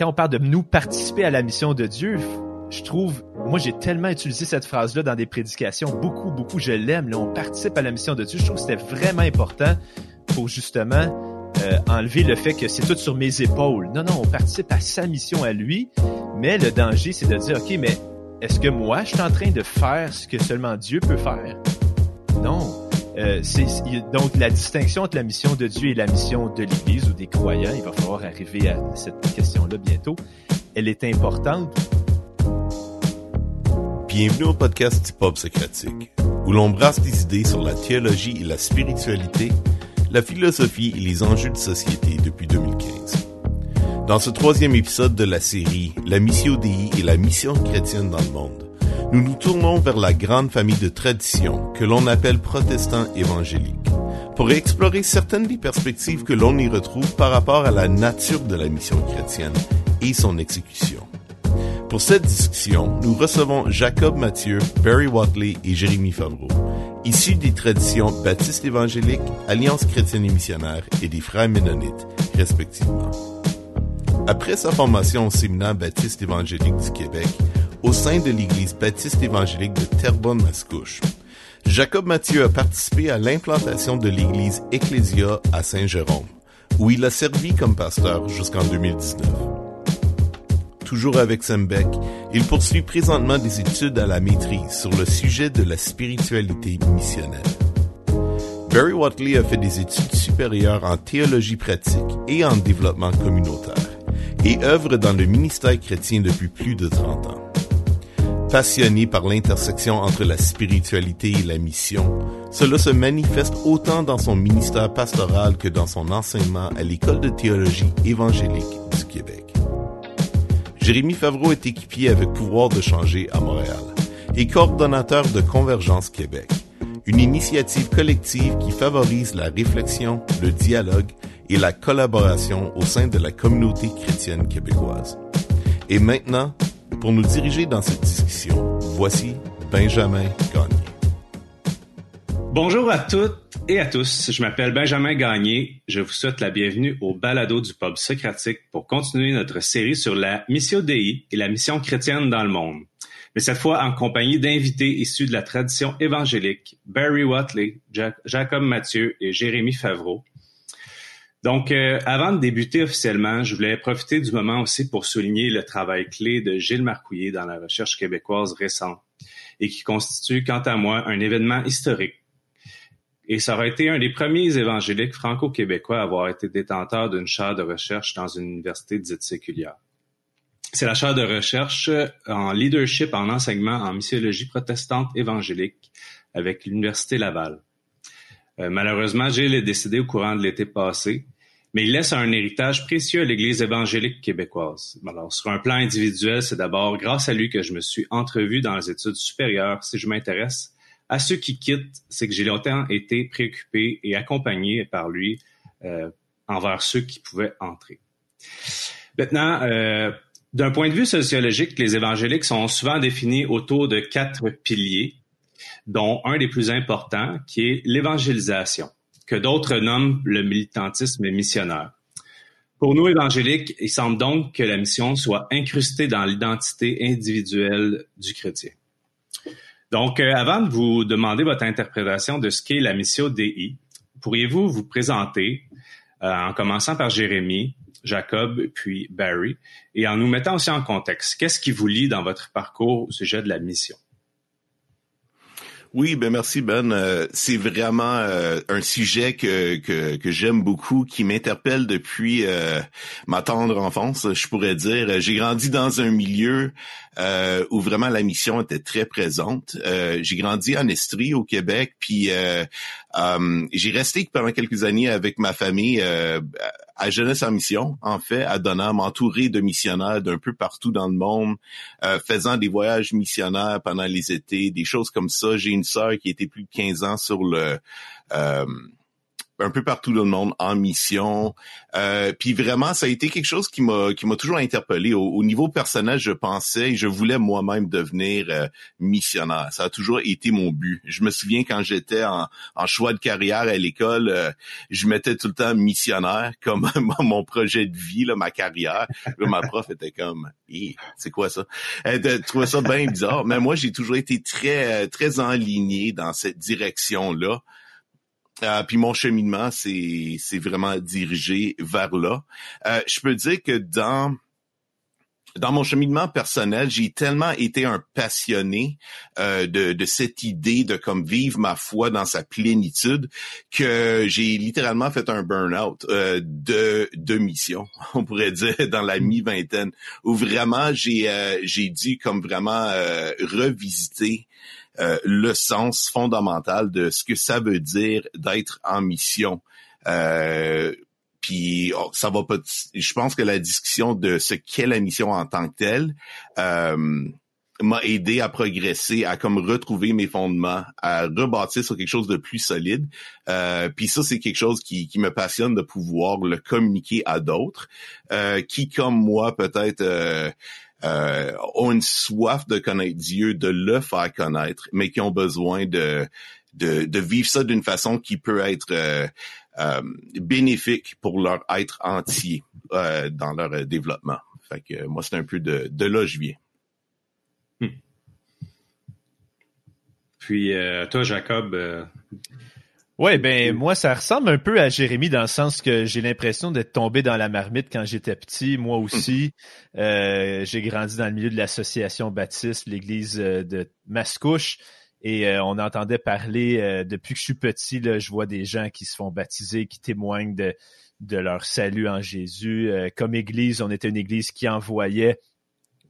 quand on parle de nous participer à la mission de Dieu, je trouve, moi j'ai tellement utilisé cette phrase-là dans des prédications, beaucoup, beaucoup, je l'aime. On participe à la mission de Dieu. Je trouve que c'était vraiment important pour justement euh, enlever le fait que c'est tout sur mes épaules. Non, non, on participe à sa mission à lui, mais le danger, c'est de dire, OK, mais est-ce que moi, je suis en train de faire ce que seulement Dieu peut faire? Non. Euh, c'est, donc la distinction entre la mission de Dieu et la mission de l'Église ou des croyants, il va falloir arriver à cette question-là bientôt, elle est importante Bienvenue au podcast Pop Socratique, où l'on brasse des idées sur la théologie et la spiritualité, la philosophie et les enjeux de société depuis 2015. Dans ce troisième épisode de la série La Mission Dei et la mission chrétienne dans le monde, nous nous tournons vers la grande famille de traditions que l'on appelle protestants évangéliques, pour explorer certaines des perspectives que l'on y retrouve par rapport à la nature de la mission chrétienne et son exécution. Pour cette discussion, nous recevons Jacob Mathieu, Barry Watley et Jérémy Favreau, issus des traditions baptistes évangéliques, Alliance chrétienne et missionnaire et des frères ménonites, respectivement. Après sa formation au séminaire baptiste évangélique du Québec, au sein de l'Église baptiste évangélique de Terrebonne-Mascouche, Jacob Mathieu a participé à l'implantation de l'Église Ecclesia à Saint-Jérôme, où il a servi comme pasteur jusqu'en 2019 toujours avec Sembeck, il poursuit présentement des études à la maîtrise sur le sujet de la spiritualité missionnelle. Barry Watley a fait des études supérieures en théologie pratique et en développement communautaire et œuvre dans le ministère chrétien depuis plus de 30 ans. Passionné par l'intersection entre la spiritualité et la mission, cela se manifeste autant dans son ministère pastoral que dans son enseignement à l'École de théologie évangélique du Québec. Jérémy Favreau est équipier avec pouvoir de changer à Montréal et coordonnateur de Convergence Québec, une initiative collective qui favorise la réflexion, le dialogue et la collaboration au sein de la communauté chrétienne québécoise. Et maintenant, pour nous diriger dans cette discussion, voici Benjamin Gagné. Bonjour à toutes et à tous. Je m'appelle Benjamin Gagné. Je vous souhaite la bienvenue au balado du pub socratique pour continuer notre série sur la Mission Dei et la mission chrétienne dans le monde. Mais cette fois en compagnie d'invités issus de la tradition évangélique, Barry Watley, Jacob Mathieu et Jérémy Favreau. Donc, euh, avant de débuter officiellement, je voulais profiter du moment aussi pour souligner le travail clé de Gilles Marcouillet dans la recherche québécoise récente et qui constitue, quant à moi, un événement historique et ça aurait été un des premiers évangéliques franco-québécois à avoir été détenteur d'une chaire de recherche dans une université dite séculière. C'est la chaire de recherche en leadership en enseignement en missiologie protestante évangélique avec l'Université Laval. Euh, malheureusement, Gilles est décédé au courant de l'été passé, mais il laisse un héritage précieux à l'Église évangélique québécoise. Alors, sur un plan individuel, c'est d'abord grâce à lui que je me suis entrevu dans les études supérieures si je m'intéresse à ceux qui quittent, c'est que j'ai longtemps été préoccupé et accompagné par lui euh, envers ceux qui pouvaient entrer. Maintenant, euh, d'un point de vue sociologique, les évangéliques sont souvent définis autour de quatre piliers, dont un des plus importants qui est l'évangélisation, que d'autres nomment le militantisme missionnaire. Pour nous évangéliques, il semble donc que la mission soit incrustée dans l'identité individuelle du chrétien. Donc, euh, avant de vous demander votre interprétation de ce qu'est la mission DI, pourriez-vous vous présenter euh, en commençant par Jérémy, Jacob, puis Barry, et en nous mettant aussi en contexte. Qu'est-ce qui vous lie dans votre parcours au sujet de la mission? Oui, ben merci Ben. Euh, c'est vraiment euh, un sujet que que, j'aime beaucoup, qui m'interpelle depuis euh, ma tendre enfance, je pourrais dire. J'ai grandi dans un milieu où vraiment la mission était très présente. j'ai grandi en Estrie au Québec, puis j'ai resté pendant quelques années avec ma famille à Jeunesse en mission, en fait, à Donnant, m'entourer de missionnaires d'un peu partout dans le monde, euh, faisant des voyages missionnaires pendant les étés, des choses comme ça. J'ai une sœur qui était plus de 15 ans sur le euh, un peu partout dans le monde en mission. Euh, puis vraiment, ça a été quelque chose qui m'a qui m'a toujours interpellé. Au, niveau personnel, je pensais, je voulais moi-même devenir euh, missionnaire. Ça a toujours été mon but. Je me souviens quand j'étais en, en choix de carrière à l'école, euh, je mettais tout le temps missionnaire comme mon projet de vie, là, ma carrière. Là, ma prof était comme, c'est quoi ça Elle trouvait ça bien bizarre. Mais moi, j'ai toujours été très très enligné dans cette direction là. Euh, puis mon cheminement, c'est c'est vraiment dirigé vers là. Euh, je peux dire que dans dans mon cheminement personnel, j'ai tellement été un passionné euh, de, de cette idée de comme vivre ma foi dans sa plénitude que j'ai littéralement fait un burn-out euh, de, de mission, on pourrait dire, dans la mi-vingtaine, où vraiment j'ai euh, j'ai dû comme vraiment euh, revisiter euh, le sens fondamental de ce que ça veut dire d'être en mission. Euh, puis oh, ça va pas. Je pense que la discussion de ce qu'est la mission en tant que telle euh, m'a aidé à progresser, à comme retrouver mes fondements, à rebâtir sur quelque chose de plus solide. Euh, puis ça, c'est quelque chose qui, qui me passionne de pouvoir le communiquer à d'autres, euh, qui comme moi peut-être euh, ont une soif de connaître Dieu, de le faire connaître, mais qui ont besoin de de, de vivre ça d'une façon qui peut être euh, euh, bénéfique pour leur être entier dans leur développement. Fait que moi, c'est un peu de, de là je viens. Hmm. Puis toi, Jacob, Ouais, ben moi ça ressemble un peu à Jérémy dans le sens que j'ai l'impression d'être tombé dans la marmite quand j'étais petit. Moi aussi, euh, j'ai grandi dans le milieu de l'association baptiste, l'église euh, de Mascouche, et euh, on entendait parler depuis que je suis petit. Là, je vois des gens qui se font baptiser, qui témoignent de de leur salut en Jésus. comme église, on était une église qui envoyait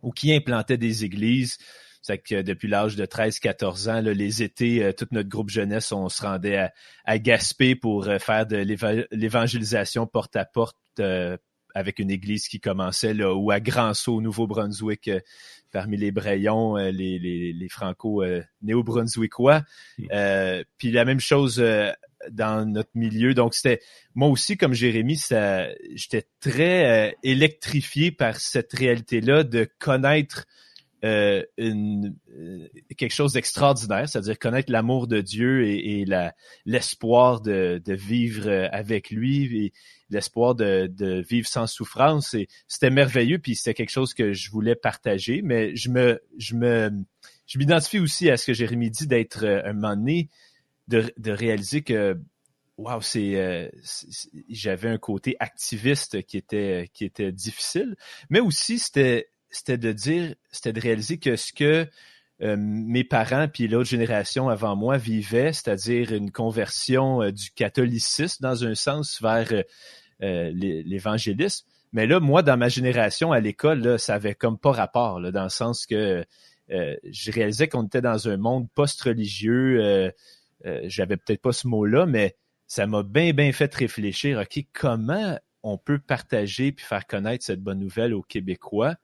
ou qui implantait des églises. C'est que depuis l'âge de 13-14 ans, les étés, euh, tout notre groupe jeunesse, on se rendait à, à Gaspé pour euh, faire de l'évangélisation porte à porte euh, avec une église qui commençait là, ou à Grand Sault, au Nouveau-Brunswick, parmi les Brayons, les, les, les Franco-néo-brunswickois. Puis la même chose dans notre milieu. Donc c'était moi aussi comme Jérémy, ça, j'étais très électrifié par cette réalité-là de connaître euh, euh, quelque chose d'extraordinaire, c'est-à-dire connaître l'amour de Dieu et, l'espoir de, vivre euh, avec lui et l'espoir de, vivre sans souffrance. C'était merveilleux, puis c'était quelque chose que je voulais partager. Mais je me, je me, je m'identifie aussi à ce que Jérémy dit d'être un moment donné, de, de réaliser que Wow, c'est, j'avais un côté activiste qui était qui était difficile, mais aussi c'était c'était de dire, c'était de réaliser que ce que euh, mes parents puis l'autre génération avant moi vivaient, c'est-à-dire une conversion euh, du catholicisme dans un sens vers euh, l'évangélisme. Mais là, moi, dans ma génération à l'école, ça avait comme pas rapport, dans le sens que je réalisais qu'on était dans un monde post-religieux. J'avais peut-être pas ce mot-là, mais ça m'a bien, bien fait réfléchir. OK, comment on peut partager puis faire connaître cette bonne nouvelle aux Québécois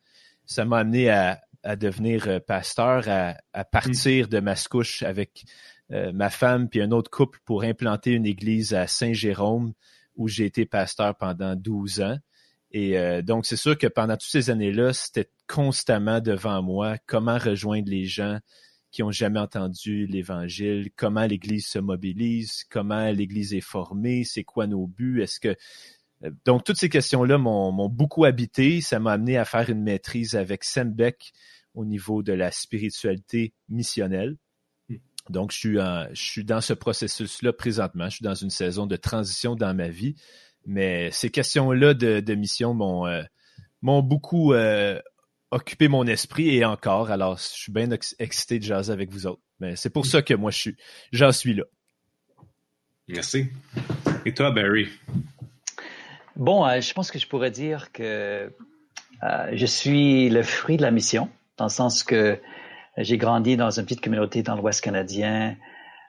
ça m'a amené à, devenir euh, pasteur, à, partir de Mascouche avec euh, ma femme puis un autre couple pour implanter une église à Saint-Jérôme où j'ai été pasteur pendant 12 ans. Et euh, donc, c'est sûr que pendant toutes ces années-là, c'était constamment devant moi comment rejoindre les gens qui ont jamais entendu l'Évangile, comment l'Église se mobilise, comment l'Église est formée, c'est quoi nos buts, est-ce que donc, toutes ces questions-là m'ont beaucoup habité. Ça m'a amené à faire une maîtrise avec Sembeck au niveau de la spiritualité missionnelle. Hmm. Donc, je suis, je suis dans ce processus-là présentement. Je suis dans une saison de transition dans ma vie. Mais ces questions-là de, mission m'ont euh, beaucoup euh, occupé mon esprit et encore. Alors, je suis bien excité de jaser avec vous autres. Mais c'est pour ça que moi, je suis, j'en suis là. Merci. Et toi, Barry? Bon, euh, je pense que je pourrais dire que euh, je suis le fruit de la mission, dans le sens que j'ai grandi dans une petite communauté dans l'Ouest canadien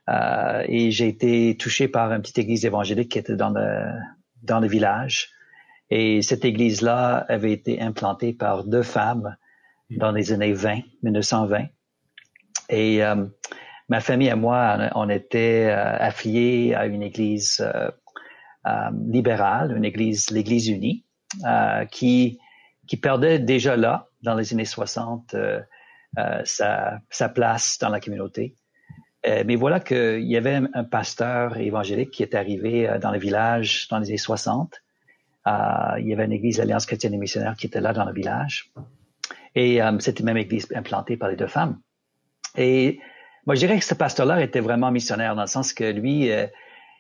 euh, et j'ai été touché par une petite église évangélique qui était dans le, dans le village. Et cette église-là avait été implantée par deux femmes dans les années 20, 1920. Et ma famille et moi, on était affiliés à une église libérale, une église, l'Église unie, qui qui perdait déjà là, dans les années 60, sa, sa place dans la communauté. mais voilà qu'il y avait un, pasteur évangélique qui est arrivé dans le village dans les années 60. il y avait une église Alliance chrétienne et missionnaire qui était là dans le village. Et euh, c'était même église implantée par les deux femmes. Et moi, je dirais que ce pasteur-là était vraiment missionnaire dans le sens que lui, euh,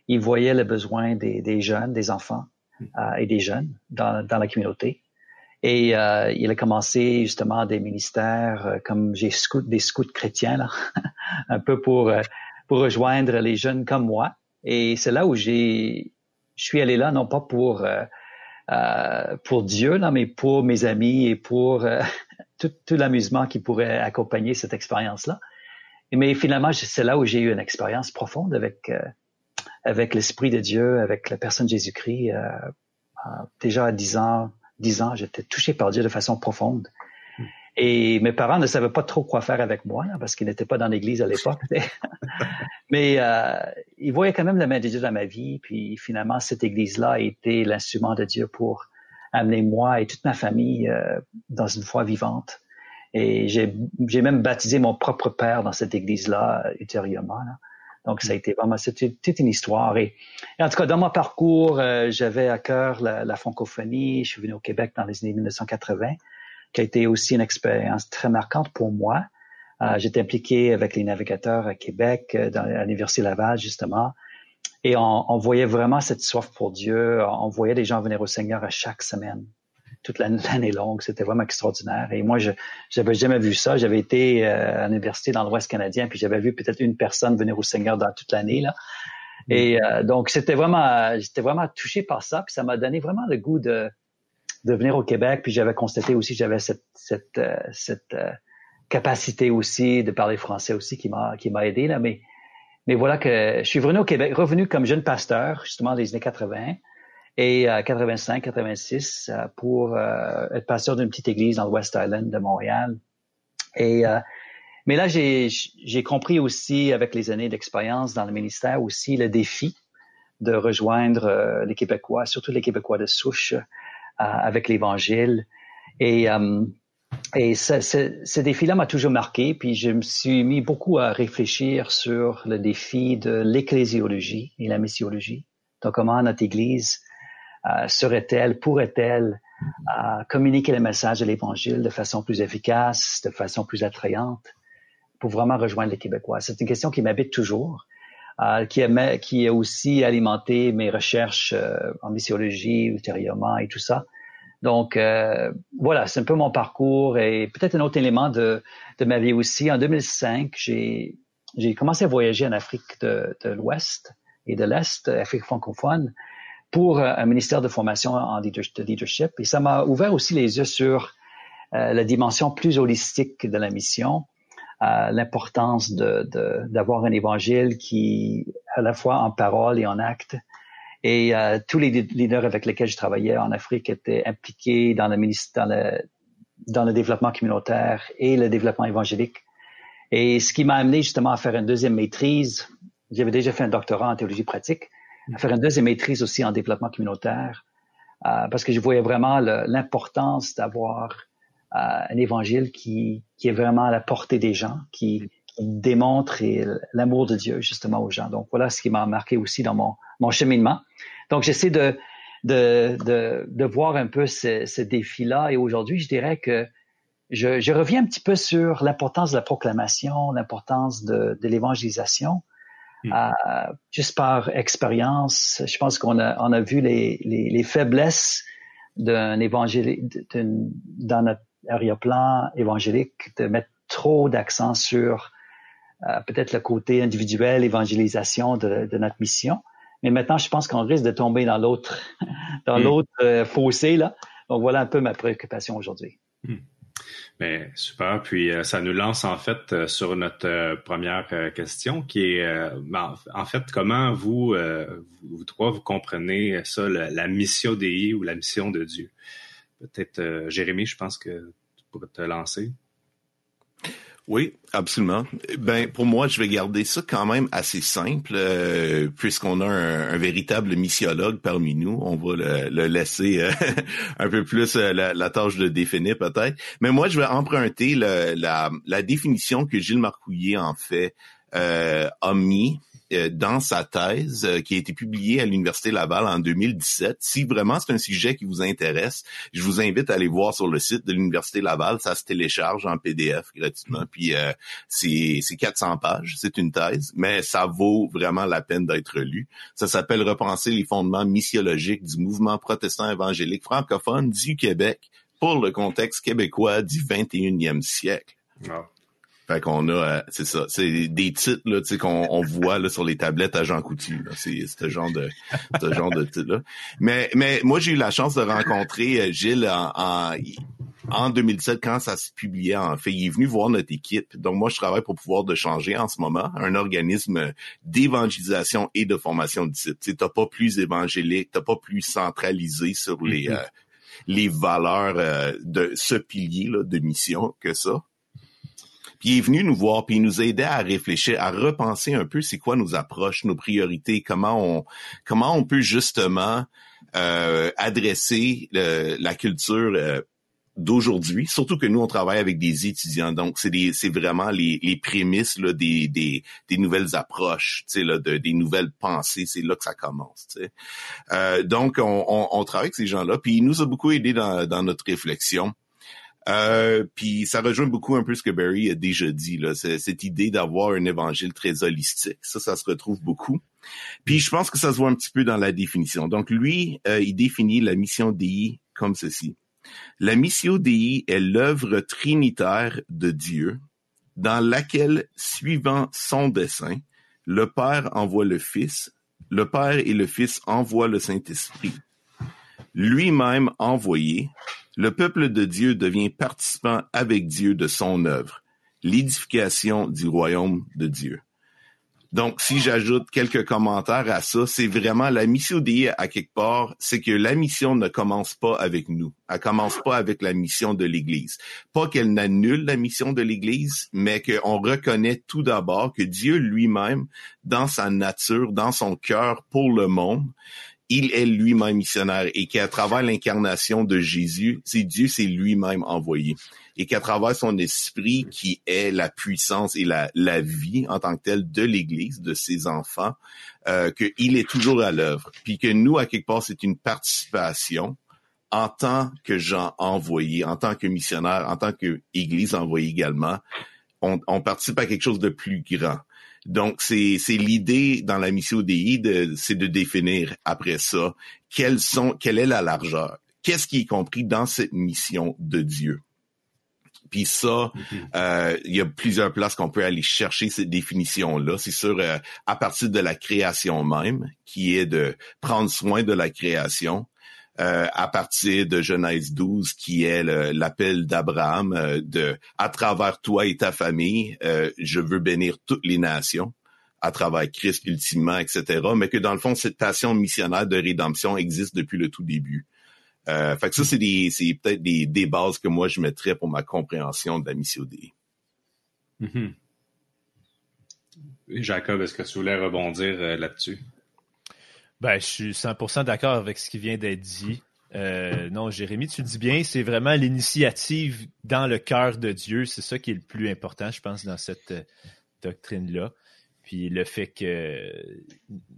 il voyait le besoin des, des jeunes, des enfants euh, et des jeunes dans, dans la communauté. Et euh, il a commencé justement des ministères euh, comme j'ai des scouts chrétiens, là, un peu pour, pour rejoindre les jeunes comme moi. Et c'est là où j'ai, je suis allé là non pas pour pour Dieu, là, mais pour mes amis et pour tout, tout l'amusement qui pourrait accompagner cette expérience-là. Mais finalement, c'est là où j'ai eu une expérience profonde avec avec l'esprit de Dieu, avec la personne Jésus-Christ. Euh, euh, déjà à 10 ans, 10 ans, j'étais touché par Dieu de façon profonde. Hmm. Et mes parents ne savaient pas trop quoi faire avec moi parce qu'ils n'étaient pas dans l'église à l'époque. Mais euh, ils voyaient quand même la main de Dieu dans ma vie. Puis finalement, cette église-là a été l'instrument de Dieu pour amener moi et toute ma famille euh, dans une foi vivante. Et j'ai même baptisé mon propre père dans cette église-là ultérieurement. Donc, ça a été vraiment, c'était toute une histoire. Et, en tout cas, dans mon parcours, euh, j'avais à cœur la, francophonie. Je suis venu au Québec dans les années 1980, qui a été aussi une expérience très marquante pour moi. J'étais impliqué avec les navigateurs à Québec, dans l'Université Laval, justement. Et on, voyait vraiment cette soif pour Dieu. On voyait des gens venir au Seigneur à chaque semaine, toute l'année longue. C'était vraiment extraordinaire. Et moi, je n'avais jamais vu ça. J'avais été euh, à l'université dans l'Ouest canadien, puis j'avais vu peut-être une personne venir au Seigneur dans toute l'année. là. Mm. Et euh, donc, c'était vraiment, j'étais vraiment touché par ça. Puis ça m'a donné vraiment le goût de, de venir au Québec. Puis j'avais constaté aussi, j'avais cette, cette, euh, cette capacité aussi de parler français aussi qui m'a qui m'a aidé là. Mais mais voilà que je suis venu au Québec, revenu comme jeune pasteur, justement, des années 80 et 85, 86, euh, pour euh, être pasteur d'une petite église dans le West Island de Montréal. Et euh, mais là, j'ai compris aussi avec les années d'expérience dans le ministère aussi le défi de rejoindre les Québécois, surtout les Québécois de souche, avec l'Évangile. Et et ce, ce, ce défi-là m'a toujours marqué, puis je me suis mis beaucoup à réfléchir sur le défi de l'ecclésiologie et la missiologie. Donc, comment notre Église euh, serait-elle, pourrait-elle euh, communiquer le message de l'Évangile de façon plus efficace, de façon plus attrayante, pour vraiment rejoindre les Québécois? C'est une question qui m'habite toujours, euh, qui, a, aussi alimenté mes recherches en missiologie ultérieurement et tout ça. Donc, voilà, c'est un peu mon parcours et peut-être un autre élément de, ma vie aussi. En 2005, j'ai, commencé à voyager en Afrique de l'Ouest et de l'Est, Afrique francophone, pour euh, un ministère de formation en leadership. Et ça m'a ouvert aussi les yeux sur euh, la dimension plus holistique de la mission, euh, l'importance de, de, d'avoir un évangile qui, à la fois en parole et en acte, et tous les leaders avec lesquels je travaillais en Afrique étaient impliqués dans le, dans le, dans le développement communautaire et le développement évangélique. Et ce qui m'a amené justement à faire une deuxième maîtrise, j'avais déjà fait un doctorat en théologie pratique, à faire une deuxième maîtrise aussi en développement communautaire, euh, parce que je voyais vraiment l'importance d'avoir euh, un évangile qui, qui est vraiment à la portée des gens, qui, qui démontre l'amour de Dieu justement aux gens. Donc voilà ce qui m'a marqué aussi dans mon, mon cheminement. Donc, j'essaie de, de, de, de, voir un peu ce, ce défi-là. Et aujourd'hui, je dirais que je, je, reviens un petit peu sur l'importance de la proclamation, l'importance de, de l'évangélisation. Euh, juste par expérience, je pense qu'on a, on a vu les, les, les faiblesses d'un évangile dans notre arrière-plan évangélique, de mettre trop d'accent sur euh, peut-être le côté individuel, évangélisation de, de notre mission. Mais maintenant, je pense qu'on risque de tomber dans l'autre, dans hmm. l'autre euh, fossé là. Donc voilà un peu ma préoccupation aujourd'hui. Hmm. Ben, super. Puis euh, ça nous lance en fait euh, sur notre première question qui est ben, en fait comment vous, vous trois, vous comprenez ça, la, mission d'Ei ou la mission de Dieu? Peut-être Jérémy, je pense que tu pourrais te lancer. Oui, absolument. Ben pour moi, je vais garder ça quand même assez simple, euh, puisqu'on a un, véritable missiologue parmi nous. On va le, laisser euh, un peu plus euh, la, tâche de définir peut-être. Mais moi, je vais emprunter la, la, définition que Gilles Marcouillet en fait a mis euh, dans sa thèse euh, qui a été publiée à l'Université Laval en 2017. Si vraiment c'est un sujet qui vous intéresse, je vous invite à aller voir sur le site de l'Université Laval. Ça se télécharge en PDF gratuitement. Puis euh, c'est 400 pages. C'est une thèse, mais ça vaut vraiment la peine d'être lu. Ça s'appelle Repenser les fondements missiologiques du mouvement protestant évangélique francophone du Québec pour le contexte québécois du 21e siècle. Fait qu'on a, euh, c'est ça, c'est des titres là, tu sais qu'on on voit là sur les tablettes à Jean Coutu. C'est ce genre de ce genre de titre là. Mais mais moi j'ai eu la chance de rencontrer euh, Gilles en, en, en 2017 quand ça se publiait. En fait, il est venu voir notre équipe. Donc moi je travaille pour pouvoir de changer en ce moment, un organisme d'évangélisation et de formation de disciples. Tu t'as pas plus évangélique, t'as pas plus centralisé sur les mm-hmm. euh, les valeurs de ce pilier là, de mission que ça. Puis il est venu nous voir, puis il nous a aidé à réfléchir, à repenser un peu c'est quoi nos approches, nos priorités, comment on comment on peut justement euh, adresser la culture euh, d'aujourd'hui, surtout que nous on travaille avec des étudiants, donc c'est c'est vraiment les, les prémices là, des, des, des nouvelles approches, là, de, des nouvelles pensées, c'est là que ça commence. Euh, donc on, on, on, travaille avec ces gens-là, puis il nous a beaucoup aidé dans, dans notre réflexion. Euh, puis ça rejoint beaucoup un peu ce que Barry a déjà dit, là, cette idée d'avoir un évangile très holistique. Ça, ça se retrouve beaucoup. Puis je pense que ça se voit un petit peu dans la définition. Donc lui, euh, il définit la mission DI comme ceci. La mission DI est l'œuvre trinitaire de Dieu dans laquelle, suivant son dessein, le Père envoie le Fils, le Père et le Fils envoient le Saint-Esprit. Lui-même envoyé, le peuple de Dieu devient participant avec Dieu de son œuvre, l'édification du royaume de Dieu. Donc, si j'ajoute quelques commentaires à ça, c'est vraiment la mission d'I à quelque part, c'est que la mission ne commence pas avec nous. Elle commence pas avec la mission de l'Église. Pas qu'elle n'annule la mission de l'Église, mais qu'on reconnaît tout d'abord que Dieu lui-même, dans sa nature, dans son cœur pour le monde, il est lui-même missionnaire et qu'à travers l'incarnation de Jésus, c'est Dieu c'est lui-même envoyé et qu'à travers son esprit qui est la puissance et la, la vie en tant que telle de l'Église, de ses enfants, euh, qu'il est toujours à l'œuvre. Puis que nous, à quelque part, c'est une participation en tant que gens envoyés, en tant que missionnaires, en tant que Église envoyée également, on participe à quelque chose de plus grand. Donc, c'est, c'est l'idée dans la mission DI, de, c'est de définir après ça quelles sont, quelle est la largeur. Qu'est-ce qui est compris dans cette mission de Dieu? Puis ça, mm-hmm. euh, il y a plusieurs places qu'on peut aller chercher cette définition-là. C'est sûr, euh, à partir de la création même, qui est de prendre soin de la création, euh, à partir de Genèse 12, qui est l'appel d'Abraham euh, de à travers toi et ta famille, euh, je veux bénir toutes les nations à travers Christ ultimement, etc. Mais que dans le fond, cette passion missionnaire de rédemption existe depuis le tout début. Euh, fait que ça, c'est des, peut-être des, des bases que moi je mettrais pour ma compréhension de la mission D. Mm-hmm. Jacob, est-ce que tu voulais rebondir là-dessus? Ben, je suis 100% d'accord avec ce qui vient d'être dit. Euh, non, Jérémy, tu dis bien, c'est vraiment l'initiative dans le cœur de Dieu. C'est ça qui est le plus important, je pense, dans cette euh, doctrine-là. Puis le fait que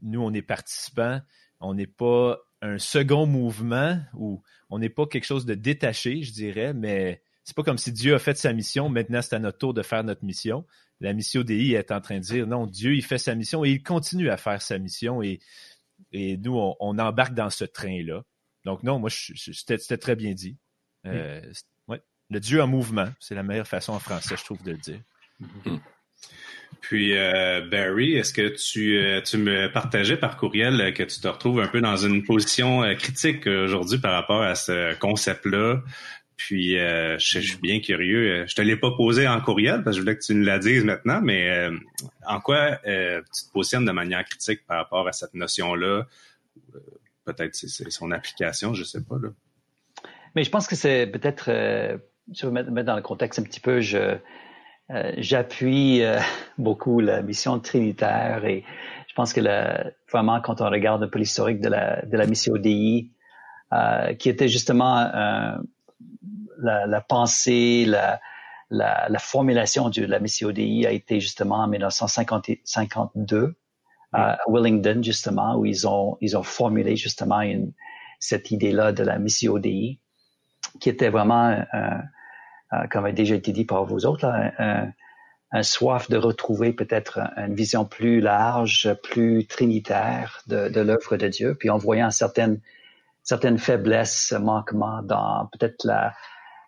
nous, on est participants, on n'est pas un second mouvement ou on n'est pas quelque chose de détaché, je dirais, mais c'est pas comme si Dieu a fait sa mission, maintenant c'est à notre tour de faire notre mission. La mission DI est en train de dire non, Dieu il fait sa mission et il continue à faire sa mission et et nous, on, embarque dans ce train-là. Donc non, moi, c'était très bien dit. Euh, ouais. Le Dieu en mouvement, c'est la meilleure façon en français, je trouve, de le dire. Mm-hmm. Puis euh, Barry, est-ce que tu, euh, tu me partageais par courriel que tu te retrouves un peu dans une position critique aujourd'hui par rapport à ce concept-là puis, euh, je, suis bien curieux. Je te l'ai pas posé en courriel parce que je voulais que tu nous la dises maintenant, mais euh, en quoi euh, tu te positionnes de manière critique par rapport à cette notion-là? Peut-être c'est son application, je sais pas. Là. Mais je pense que c'est peut-être, je vais mettre, dans le contexte un petit peu, je, j'appuie beaucoup la mission trinitaire et je pense que vraiment quand on regarde un peu l'historique de la, de la mission DI, qui était justement la, la, pensée, la, la, la, formulation de la mission DI a été justement en 1952 à Willingdon, justement, où ils ont, ils ont formulé justement une, cette idée-là de la mission DI, qui était vraiment, comme a déjà été dit par vous autres, là, un, un, soif de retrouver peut-être une vision plus large, plus trinitaire de, de l'œuvre de Dieu, puis en voyant certaines, certaines faiblesses, manquements dans peut-être la,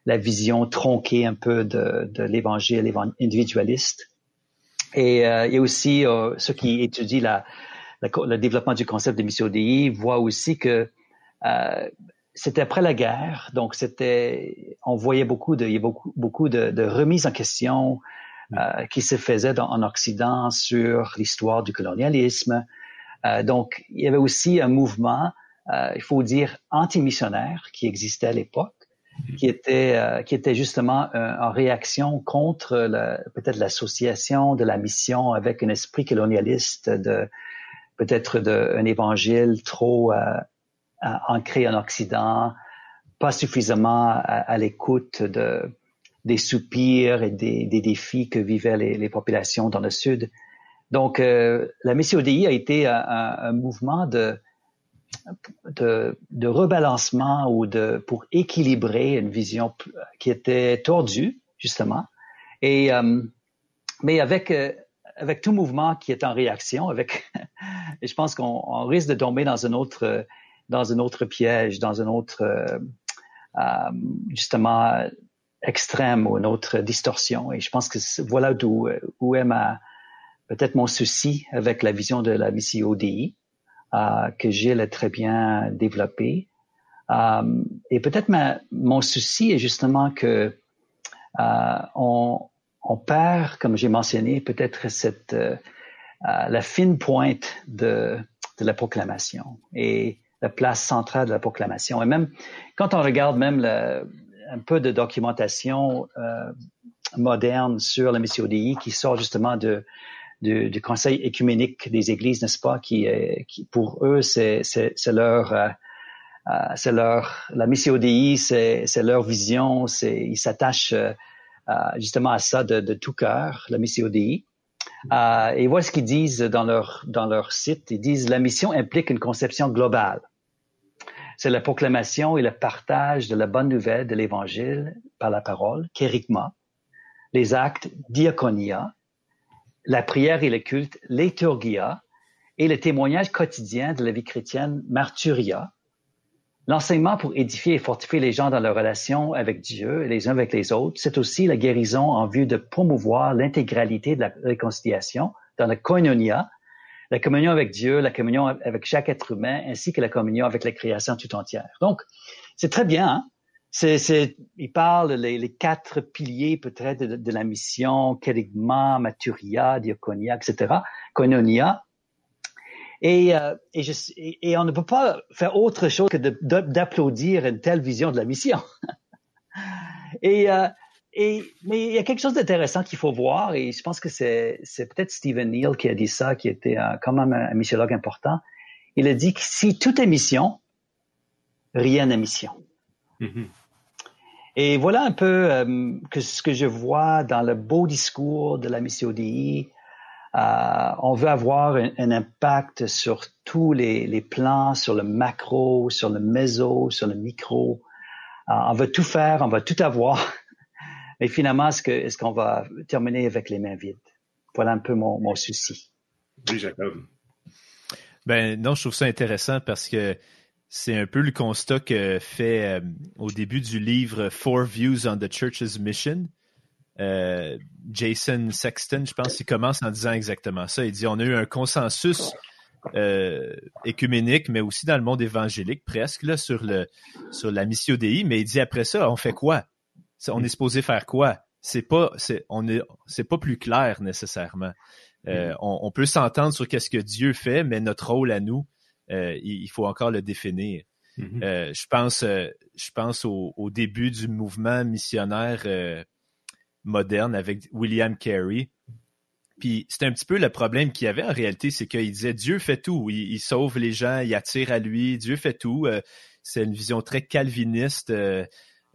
la vision tronquée un peu de, de l'évangile individualiste. Et euh, il y a aussi euh, ceux qui étudient la, la, le développement du concept de mission DI voient aussi que euh, c'était après la guerre, donc c'était, on voyait beaucoup de, il y a beaucoup, beaucoup de, de remises en question euh, qui se faisaient dans, en Occident sur l'histoire du colonialisme. Euh, donc il y avait aussi un mouvement, euh, il faut dire anti-missionnaire qui existait à l'époque qui était euh, qui était justement euh, en réaction contre peut-être l'association de la mission avec un esprit colonialiste de peut-être d'un évangile trop euh, ancré en Occident, pas suffisamment à, l'écoute de des soupirs et des, des défis que vivaient les, les, populations dans le Sud. Donc, la mission ODI a été un, un mouvement de de, de, rebalancement ou de pour équilibrer une vision qui était tordue justement. Et euh, mais avec euh, avec tout mouvement qui est en réaction avec je pense qu'on risque de tomber dans un autre dans un autre piège dans un autre euh, euh, justement extrême ou une autre distorsion. Et je pense que voilà d'où où est ma peut-être mon souci avec la vision de la mission ODI euh, que Gilles a très bien développé. Euh, et peut-être mon souci est justement que euh, on, perd, comme j'ai mentionné, peut-être cette la fine pointe de, la proclamation et la place centrale de la proclamation. Et même quand on regarde même un peu de documentation euh, moderne sur la mission DI qui sort justement de du, du, Conseil écuménique des Églises, n'est-ce pas, qui, qui pour eux, c'est leur euh, euh, c'est leur la mission ODI, c'est leur vision, c'est ils s'attachent euh, justement à ça de, de tout cœur, la mission ODI. Euh, et voilà ce qu'ils disent dans leur dans leur site. Ils disent la mission implique une conception globale. C'est la proclamation et le partage de la bonne nouvelle de l'Évangile par la parole, kérigma, les actes diaconia, la prière et le culte, liturgia, et le témoignage quotidien de la vie chrétienne, marturia, l'enseignement pour édifier et fortifier les gens dans leur relation avec Dieu et les uns avec les autres, c'est aussi la guérison en vue de promouvoir l'intégralité de la réconciliation dans la koinonia, la communion avec Dieu, la communion avec chaque être humain, ainsi que la communion avec la création tout entière. Donc, c'est très bien, hein? C'est, il parle les, quatre piliers peut-être de, la mission, kérigma, maturia, diaconia, etc., koinonia. Et, euh, et, je, et, on ne peut pas faire autre chose que d'applaudir une telle vision de la mission. et, euh, et, mais il y a quelque chose d'intéressant qu'il faut voir, et je pense que c'est, c'est peut-être Stephen Neal qui a dit ça, qui était quand même un, missiologue important. Il a dit que si tout est mission, rien n'est mission. Mm-hmm. Et voilà un peu euh, que ce que je vois dans le beau discours de la mission DI. Euh, on veut avoir un, un, impact sur tous les, les, plans, sur le macro, sur le méso, sur le micro. Euh, on veut tout faire, on va tout avoir. Mais finalement, est-ce qu'on est va terminer avec les mains vides? Voilà un peu mon, mon souci. Oui, Jacob. Ben non, je trouve ça intéressant parce que c'est un peu le constat que fait euh, au début du livre Four Views on the Church's Mission. Euh, Jason Sexton, je pense, il commence en disant exactement ça. Il dit on a eu un consensus euh, écuménique, mais aussi dans le monde évangélique presque là sur le sur la mission DI. Mais il dit après ça, on fait quoi? On est supposé faire quoi? C'est pas c'est on est c'est pas plus clair nécessairement. Euh, on, on, peut s'entendre sur qu'est-ce que Dieu fait, mais notre rôle à nous, euh, il, faut encore le définir. Mm-hmm. Euh, je pense, euh, je pense au, début du mouvement missionnaire moderne avec William Carey. Puis c'est un petit peu le problème qu'il y avait en réalité, c'est qu'il disait Dieu fait tout, il, sauve les gens, il attire à lui, Dieu fait tout. C'est une vision très calviniste.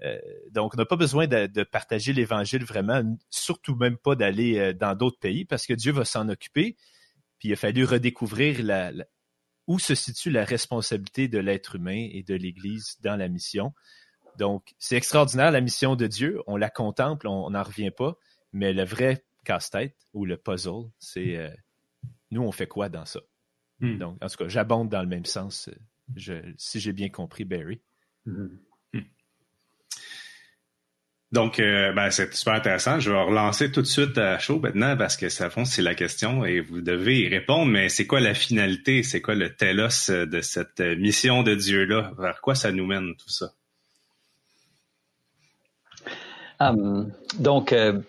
Euh, donc, on n'a pas besoin de, partager l'Évangile vraiment, surtout même pas d'aller dans d'autres pays, parce que Dieu va s'en occuper. Puis il a fallu redécouvrir la, où se situe la responsabilité de l'être humain et de l'Église dans la mission. Donc, c'est extraordinaire la mission de Dieu. On la contemple, on n'en revient pas. Mais le vrai casse-tête ou le puzzle, c'est euh, nous, on fait quoi dans ça? Hmm. Donc, en tout cas, j'abonde dans le même sens, euh, si j'ai bien compris, Barry. Hmm. Donc, euh, ben, c'est super intéressant. Je vais relancer tout de suite à chaud maintenant parce que ça c'est la question et vous devez y répondre. Mais c'est quoi la finalité? C'est quoi le telos de cette mission de Dieu-là? Vers quoi ça nous mène tout ça? Um, donc, je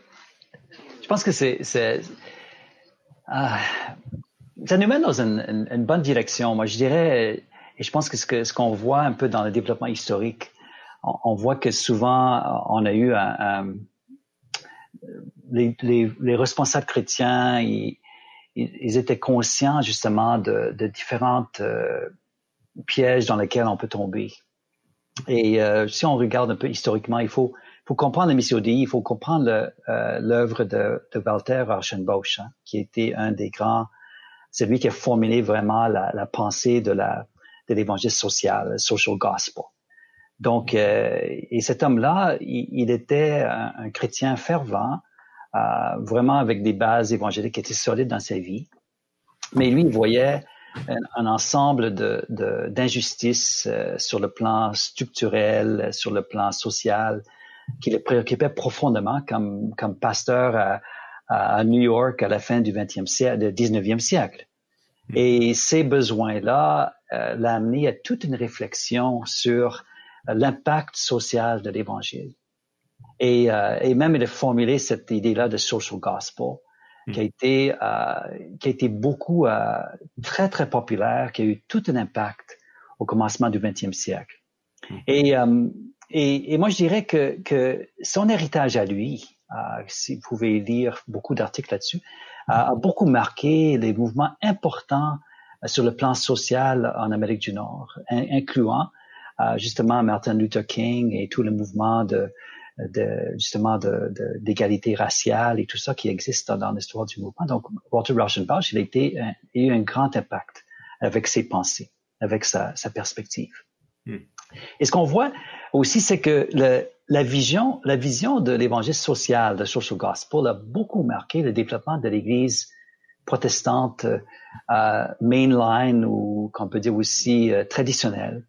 pense que c'est, ah, ça nous mène dans une, bonne direction. Moi, je dirais, et je pense que ce, qu'on voit un peu dans le développement historique, on, voit que souvent on a eu un, les, responsables chrétiens, ils, étaient conscients justement de, de différentes euh, pièges dans lesquels on peut tomber. Et euh, si on regarde un peu historiquement, il faut pour comprendre la mission DI, il faut comprendre euh, l'œuvre de, de, Walter Archenbausch, hein, qui était un des grands, c'est lui qui a formulé vraiment la, la pensée de de l'évangile social, social gospel. Donc, euh, et cet homme-là, il, il, était un, un chrétien fervent, euh, vraiment avec des bases évangéliques qui étaient solides dans sa vie. Mais lui, il voyait un, un ensemble d'injustices de, euh, sur le plan structurel, sur le plan social, qui le préoccupait profondément comme, comme pasteur à, à New York à la fin du 20e siècle, du 19e siècle. Hmm. Et ces besoins-là euh, l'ont amené à toute une réflexion sur l'impact social de l'Évangile. Et, euh, et, même il a formulé cette idée-là de social gospel hmm. qui a été euh, qui a été beaucoup euh, très très populaire, qui a eu tout un impact au commencement du 20e siècle. Hmm. Et euh, et, et, moi, je dirais que, que son héritage à lui, euh, si vous pouvez lire beaucoup d'articles là-dessus, a beaucoup marqué les mouvements importants euh, sur le plan social en Amérique du Nord, incluant euh, justement Martin Luther King et tout le mouvement de, de justement d'égalité de, raciale et tout ça qui existe dans, l'histoire du mouvement. Donc, Walter Rauschenbach, il a, été, il a eu un grand impact avec ses pensées, avec sa, sa perspective. Hmm. Et ce qu'on voit aussi, c'est que le, la vision, la vision de l'évangile social, de social gospel, a beaucoup marqué le développement de l'Église protestante euh, mainline ou qu'on peut dire aussi euh, traditionnelle.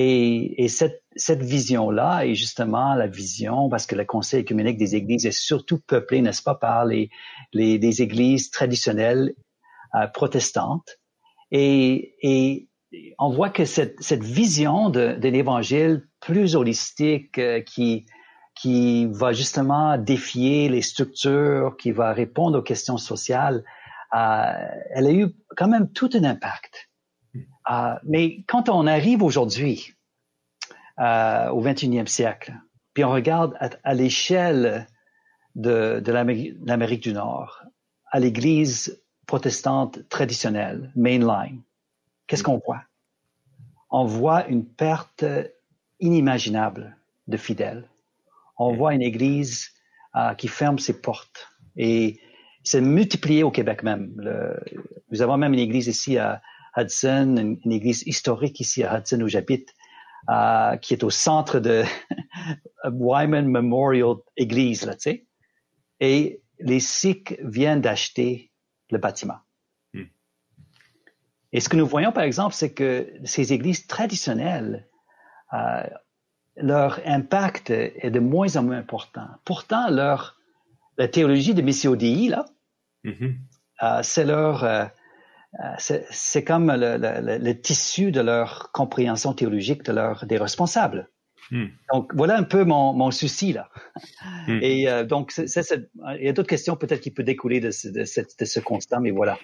Et, et cette, cette vision-là est justement la vision, parce que le Conseil écuménique des Églises est surtout peuplé, n'est-ce pas, par les, les, les Églises traditionnelles euh, protestantes. Et, et on voit que cette, cette vision de, de l'évangile plus holistique euh, qui, qui va justement défier les structures, qui va répondre aux questions sociales, euh, elle a eu quand même tout un impact. Euh, mais quand on arrive aujourd'hui, euh, au 21e siècle, puis on regarde à, l'échelle de, l'Amérique du Nord, à l'Église protestante traditionnelle, mainline, qu'est-ce qu'on voit? On voit une perte inimaginable de fidèles. On voit une Église euh, qui ferme ses portes et c'est multiplié au Québec même. Nous avons même une Église ici à Hudson, une, une Église historique ici à Hudson où j'habite, euh, qui est au centre de Wyman Memorial Église, là, tu sais. Et les Sikhs viennent d'acheter le bâtiment. Et ce que nous voyons, par exemple, c'est que ces églises traditionnelles, euh, leur impact est de moins en moins important. Pourtant, leur la théologie de Missio Dei, là, mm-hmm. euh, c'est leur, c'est comme le, le, le, tissu de leur compréhension théologique de leur des responsables. Mm. Donc voilà un peu mon, mon souci là. Mm. Et euh, donc c'est, c'est, il y a d'autres questions peut-être qui peuvent découler de, de, de, de ce constat, mais voilà.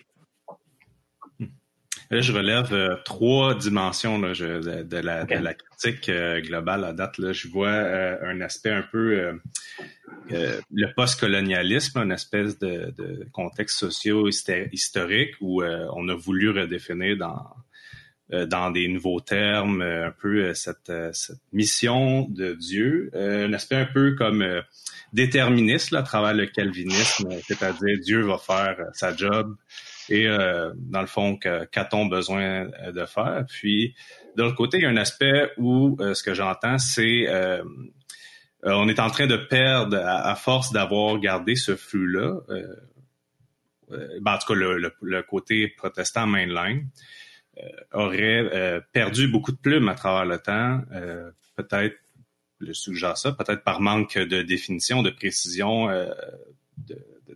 Là, je relève euh, trois dimensions là, je, de, la, de, la, critique euh, globale à date. Là. Je vois euh, un aspect un peu le post-colonialisme, une espèce de, de contexte socio-historique où on a voulu redéfinir dans dans des nouveaux termes un peu cette, cette mission de Dieu, un aspect un peu comme déterministe là, à travers le calvinisme, c'est-à-dire Dieu va faire sa job et dans le fond qu'a-t-on besoin de faire. Puis de l'autre côté, il y a un aspect où ce que j'entends, c'est euh, on est en train de perdre à, force d'avoir gardé ce flux-là. Euh, euh, ben, en tout cas, le, côté protestant mainline aurait perdu beaucoup de plumes à travers le temps. peut-être, le suggère ça, peut-être par manque de définition, de précision,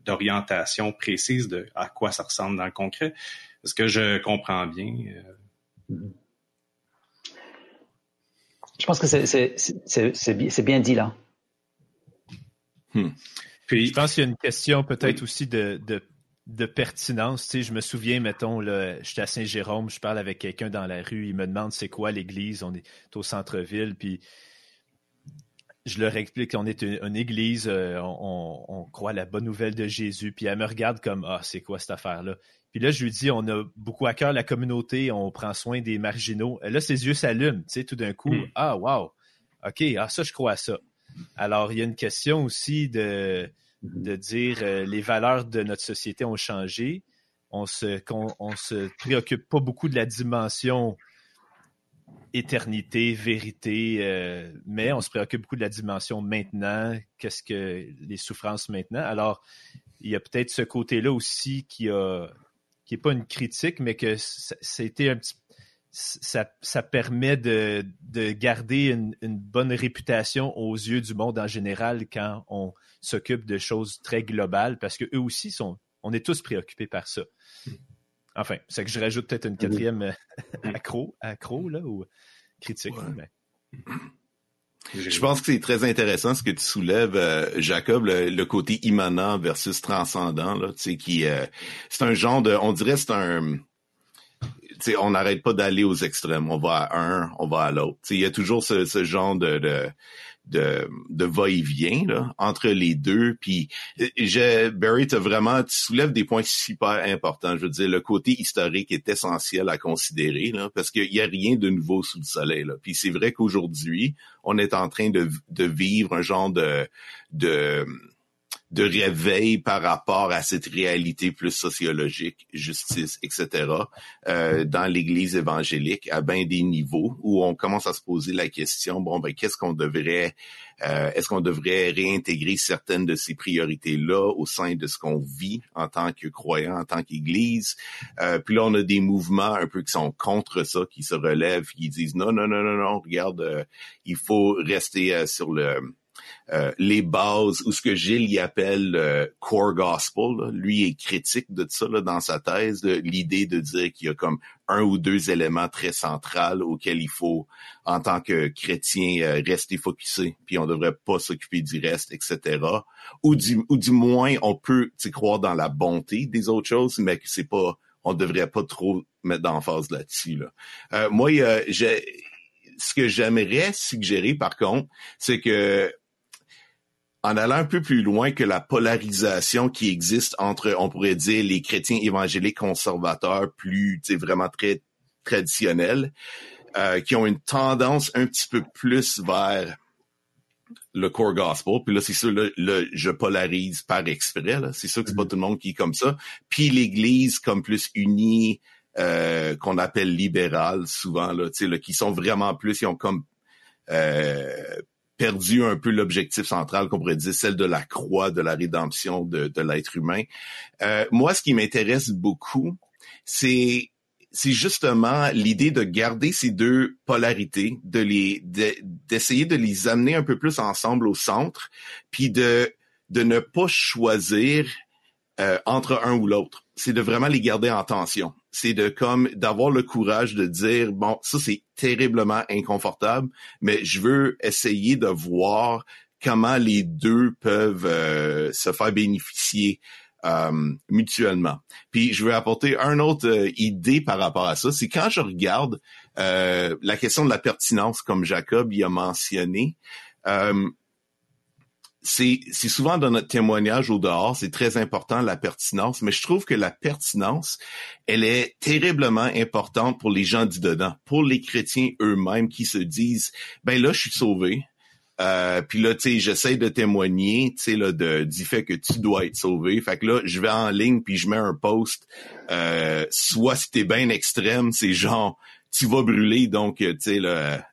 d'orientation précise de à quoi ça ressemble dans le concret. Est-ce que je comprends bien? Je pense que c'est bien dit là. Hmm. Puis, je pense qu'il y a une question peut-être aussi de, de, de, pertinence. Tu sais, je me souviens, mettons, là, j'étais à Saint-Jérôme, je parle avec quelqu'un dans la rue, il me demande c'est quoi l'église, on est au centre-ville, puis je leur explique qu'on est une, église, euh, on, on, croit à la bonne nouvelle de Jésus, puis elle me regarde comme Ah, c'est quoi cette affaire-là? Puis là, je lui dis, on a beaucoup à cœur la communauté, on prend soin des marginaux. Et là, ses yeux s'allument, tu sais, tout d'un coup, hmm. ah, wow, OK, ah, ça, je crois à ça. Alors, il y a une question aussi de, de dire euh, les valeurs de notre société ont changé. On se, on, se préoccupe pas beaucoup de la dimension éternité, vérité, euh, mais on se préoccupe beaucoup de la dimension maintenant, qu'est-ce que les souffrances maintenant. Alors, il y a peut-être ce côté-là aussi qui n'est pas une critique, mais que c'était un petit ça, permet de, de garder une, bonne réputation aux yeux du monde en général quand on s'occupe de choses très globales, parce que eux aussi sont, on est tous préoccupés par ça. Enfin, c'est que je rajoute peut-être une quatrième euh, accro, accro là, ou critique. Je pense que c'est très intéressant ce que tu soulèves, euh, Jacob, le, côté immanent versus transcendant, là, tu sais, qui, euh, c'est un genre de, on dirait, c'est un, tu sais, on n'arrête pas d'aller aux extrêmes. On va à un, on va à l'autre. Tu sais, il y a toujours ce, ce genre de, de de, va-et-vient entre les deux. Puis, je, Barry, tu vraiment, tu soulèves des points super importants. Je veux dire, le côté historique est essentiel à considérer là, parce qu'il y a rien de nouveau sous le soleil. Là. Puis c'est vrai qu'aujourd'hui, on est en train de, de vivre un genre de de réveil par rapport à cette réalité plus sociologique, justice, etc., euh, dans l'Église évangélique à bien des niveaux où on commence à se poser la question, bon, ben, qu'est-ce qu'on devrait, euh, est-ce qu'on devrait réintégrer certaines de ces priorités-là au sein de ce qu'on vit en tant que croyant, en tant qu'Église? Euh, puis là, on a des mouvements un peu qui sont contre ça, qui se relèvent, qui disent, non, non, non, non, non, regarde, euh, il faut rester sur le euh, les bases ou ce que Gilles y appelle euh, core gospel. Lui est critique de ça dans sa thèse, l'idée de dire qu'il y a comme un ou deux éléments très centraux auxquels il faut, en tant que chrétien, euh, rester focusé, puis on devrait pas s'occuper du reste, etc. Ou du, ou du moins, on peut croire dans la bonté des autres choses, mais que c'est pas, on devrait pas trop mettre d'emphase là-dessus. Là. moi, j'ai ce que j'aimerais suggérer, par contre, c'est que en allant un peu plus loin que la polarisation qui existe entre, on pourrait dire, les chrétiens évangéliques conservateurs plus, tu sais, vraiment très traditionnels, euh, qui ont une tendance un petit peu plus vers le core gospel. Puis là, c'est sûr, là, je polarise par exprès. C'est sûr que c'est pas mm-hmm. tout le monde qui est comme ça. Puis l'Église comme plus unie, euh, qu'on appelle libérale souvent, là, là, qui sont vraiment plus, ils ont comme euh, perdu un peu l'objectif central qu'on pourrait dire, celle de la croix, de la rédemption de, de l'être humain. Euh, moi, ce qui m'intéresse beaucoup, c'est c'est justement l'idée de garder ces deux polarités, de les d'essayer de, les amener un peu plus ensemble au centre, puis de de ne pas choisir euh, entre un ou l'autre. C'est de vraiment les garder en tension c'est de comme d'avoir le courage de dire bon ça c'est terriblement inconfortable mais je veux essayer de voir comment les deux peuvent euh, se faire bénéficier euh, mutuellement. Puis je veux apporter un autre idée par rapport à ça, c'est quand je regarde la question de la pertinence comme Jacob y a mentionné c'est souvent dans notre témoignage au dehors, c'est très important la pertinence, mais je trouve que la pertinence, elle est terriblement importante pour les gens du dedans, pour les chrétiens eux-mêmes qui se disent ben là je suis sauvé. Euh, puis là, tu sais, j'essaie de témoigner, tu sais, là, du fait que tu dois être sauvé. Fait que là, je vais en ligne puis je mets un post. Euh, soit si t'es bien extrême, c'est genre, tu vas brûler, donc, tu sais, là,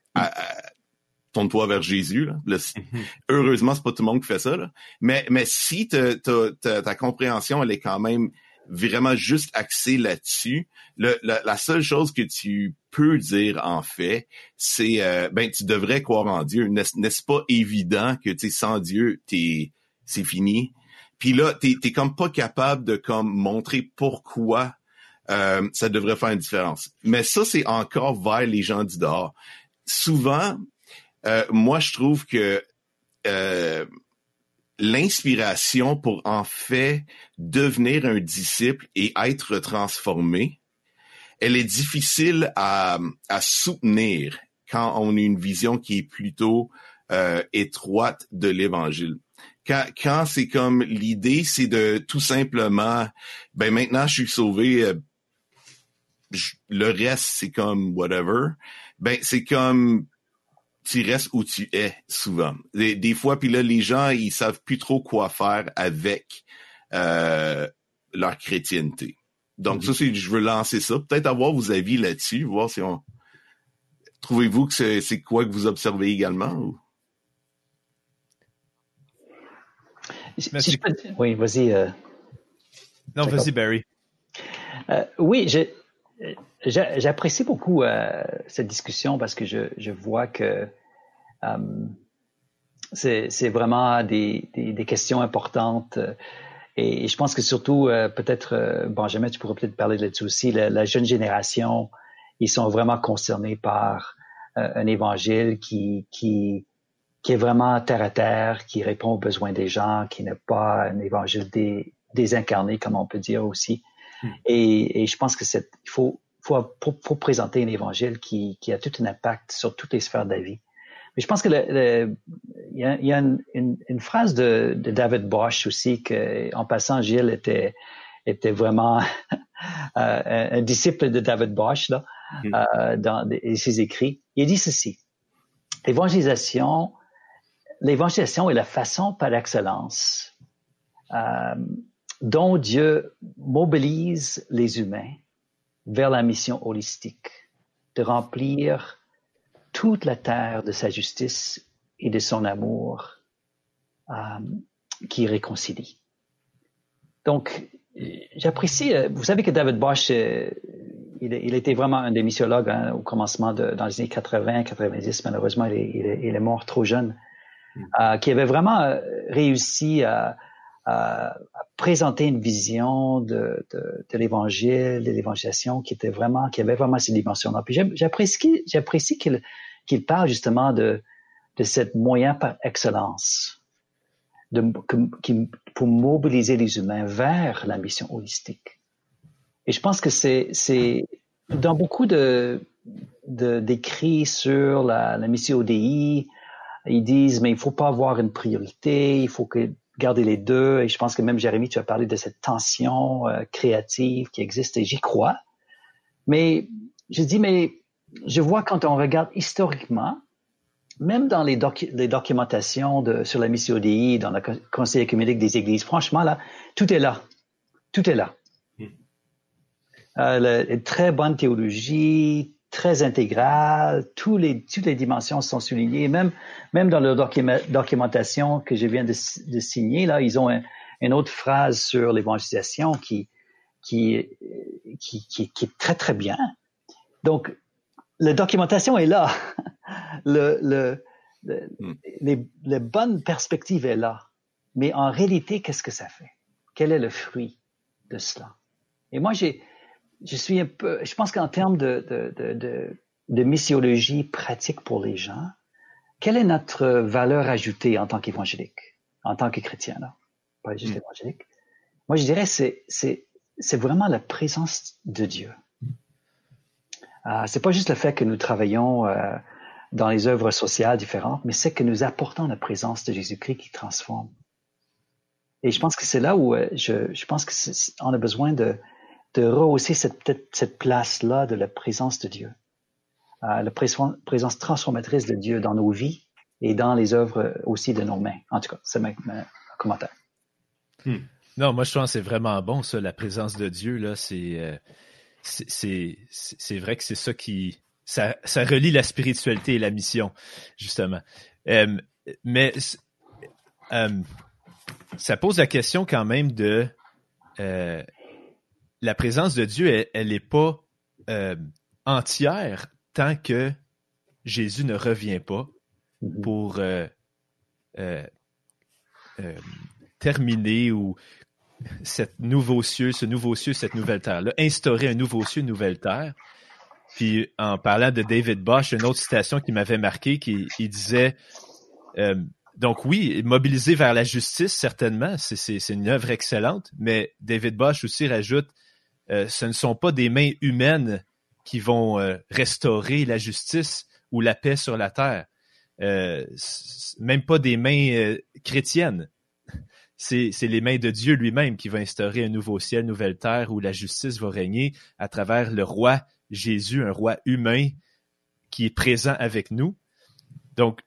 tourne-toi vers Jésus. Là. Mhm. Heureusement, c'est pas tout le monde qui fait ça. Là. Mais, mais si ta compréhension, elle est quand même vraiment juste axée là-dessus, la, seule chose que tu peux dire en fait, c'est euh, ben tu devrais croire en Dieu. N'est-ce pas évident que tu sans Dieu, t'es c'est fini? Puis là, t'es es comme pas capable de comme montrer pourquoi euh, ça devrait faire une différence. Mais ça, c'est encore vers les gens du dehors. Souvent, euh, moi, je trouve que euh, l'inspiration pour en fait devenir un disciple et être transformé, elle est difficile à, à soutenir quand on a une vision qui est plutôt euh, étroite de l'Évangile. Quand, quand c'est comme l'idée, c'est de tout simplement, ben maintenant je suis sauvé, le reste c'est comme whatever. Ben c'est comme tu restes où tu es souvent. Des, fois, puis là, les gens, ils savent plus trop quoi faire avec euh, leur chrétienté. Donc, ça, c'est, je veux lancer ça. Peut-être avoir vos avis là-dessus, voir si on. Trouvez-vous que c'est, quoi que vous observez également? Oui, vas-y. Euh, non, vas-y, Barry. Euh, oui, j'ai J'apprécie beaucoup euh, cette discussion parce que je, je vois que euh, c'est vraiment des, des, des, questions importantes. Et, je pense que surtout, euh, peut-être, euh, bon, jamais tu pourrais peut-être parler là-dessus aussi, la, la, jeune génération, ils sont vraiment concernés par euh, un évangile qui, qui, qui est vraiment terre à terre, qui répond aux besoins des gens, qui n'est pas un évangile dé, désincarné, comme on peut dire aussi. Hmm. Et, et, je pense que c'est, il faut, faut, faut, présenter un évangile qui, qui, a tout un impact sur toutes les sphères de la vie. Mais je pense que il y a, y a une, une, une, phrase de, de, David Bosch aussi que, en passant, Gilles était était vraiment euh, un, disciple de David Bosch là, hmm. euh, dans ses écrits. Il dit ceci l'évangélisation, l'évangélisation est la façon par excellence euh, dont Dieu mobilise les humains vers la mission holistique, de remplir toute la terre de sa justice et de son amour euh, qui réconcilie. Donc, j'apprécie, euh, vous savez que David Bosch, euh, il, il, était vraiment un des missiologues hein, au commencement de, dans les années 80, 90, malheureusement, il est, il est, il est mort trop jeune, mm. euh, qui avait vraiment réussi à, à, présenter une vision de, de, de l'évangile, de l'évangélisation qui était vraiment, qui avait vraiment ces dimensions-là. Puis j'apprécie, j'apprécie qu'il, qu'il parle justement de, de cette moyen par excellence, de, qui, pour mobiliser les humains vers la mission holistique. Et je pense que c'est, c'est dans beaucoup de d'écrits sur la, la mission ODI, ils disent mais il faut pas avoir une priorité, il faut que garder les deux. Et je pense que même Jérémy, tu as parlé de cette tension euh, créative qui existe et j'y crois. Mais je dis, mais je vois quand on regarde historiquement, même dans les, les documentations de, sur la mission ODI, dans le Conseil écuménique des Églises, franchement, là, tout est là. Tout est là. Hmm. Euh, très bonne théologie, très intégrale, tous les, toutes les dimensions sont soulignées. Même, même dans leur documentation que je viens de, de signer, là, ils ont un, une autre phrase sur l'évangélisation qui, qui, qui, qui, qui, est très, très bien. Donc, la documentation est là. le, le, le hmm. les, les bonnes perspectives est là. Mais en réalité, qu'est-ce que ça fait? Quel est le fruit de cela? Et moi, j'ai, je suis un peu, je pense qu'en termes de, de, de, de, missiologie pratique pour les gens, quelle est notre valeur ajoutée en tant qu'évangélique, en tant que chrétien, là, pas juste mm. évangélique? Moi, je dirais c'est c'est c'est vraiment la présence de Dieu. Euh, c'est pas juste le fait que nous travaillons euh, dans les œuvres sociales différentes, mais c'est que nous apportons la présence de Jésus-Christ qui transforme. Et je pense que c'est là où euh, je, je pense qu'on a besoin de, de rehausser cette, cette place-là de la présence de Dieu, euh, la présence transformatrice de Dieu dans nos vies et dans les œuvres aussi de nos mains. En tout cas, c'est mon commentaire. Hmm. Non, moi je pense que c'est vraiment bon ça, la présence de Dieu là. C'est euh, c'est vrai que c'est ça qui ça, ça relie la spiritualité et la mission justement. Euh, mais ça pose la question quand même de la présence de Dieu, elle n'est pas euh, entière tant que Jésus ne revient pas mm-hmm. pour euh, terminer ou cette nouveau ce nouveau cieux, cette nouvelle terre-là, instaurer un nouveau cieux, une nouvelle terre. Puis en parlant de David Bosch, une autre citation qui m'avait marqué, qui il disait donc oui, mobiliser vers la justice, certainement, c'est une œuvre excellente, mais David Bosch aussi rajoute, euh, ce ne sont pas des mains humaines qui vont euh, restaurer la justice ou la paix sur la terre, euh, même pas des mains chrétiennes. C'est les mains de Dieu lui-même qui va instaurer un nouveau ciel, une nouvelle terre où la justice va régner à travers le roi Jésus, un roi humain qui est présent avec nous. Donc,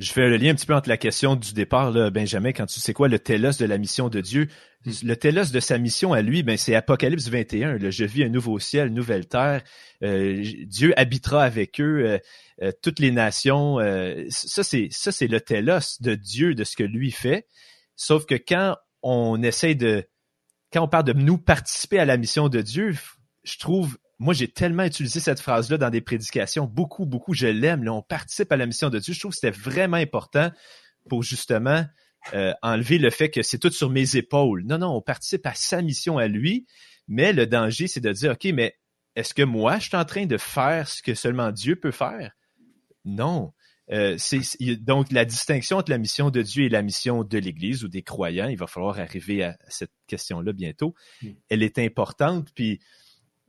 je fais le lien un petit peu entre la question du départ, là, Benjamin, quand tu sais quoi, le télos de la mission de Dieu. Le télos de sa mission à lui, ben, c'est Apocalypse 21. Là, je vis un nouveau ciel, nouvelle terre. Euh, Dieu habitera avec eux, euh, euh, toutes les nations. ça, c'est ça, c'est le télos de Dieu, de ce que lui fait. Sauf que quand on essaie de, quand on parle de nous participer à la mission de Dieu, je trouve moi, j'ai tellement utilisé cette phrase-là dans des prédications, beaucoup, beaucoup, je l'aime. On participe à la mission de Dieu. Je trouve que c'était vraiment important pour justement euh, enlever le fait que c'est tout sur mes épaules. Non, non, on participe à sa mission à lui, mais le danger, c'est de dire, OK, mais est-ce que moi, je suis en train de faire ce que seulement Dieu peut faire? Non. Euh, c'est, donc, la distinction entre la mission de Dieu et la mission de l'Église ou des croyants, il va falloir arriver à cette question-là bientôt. Hmm. Elle est importante, puis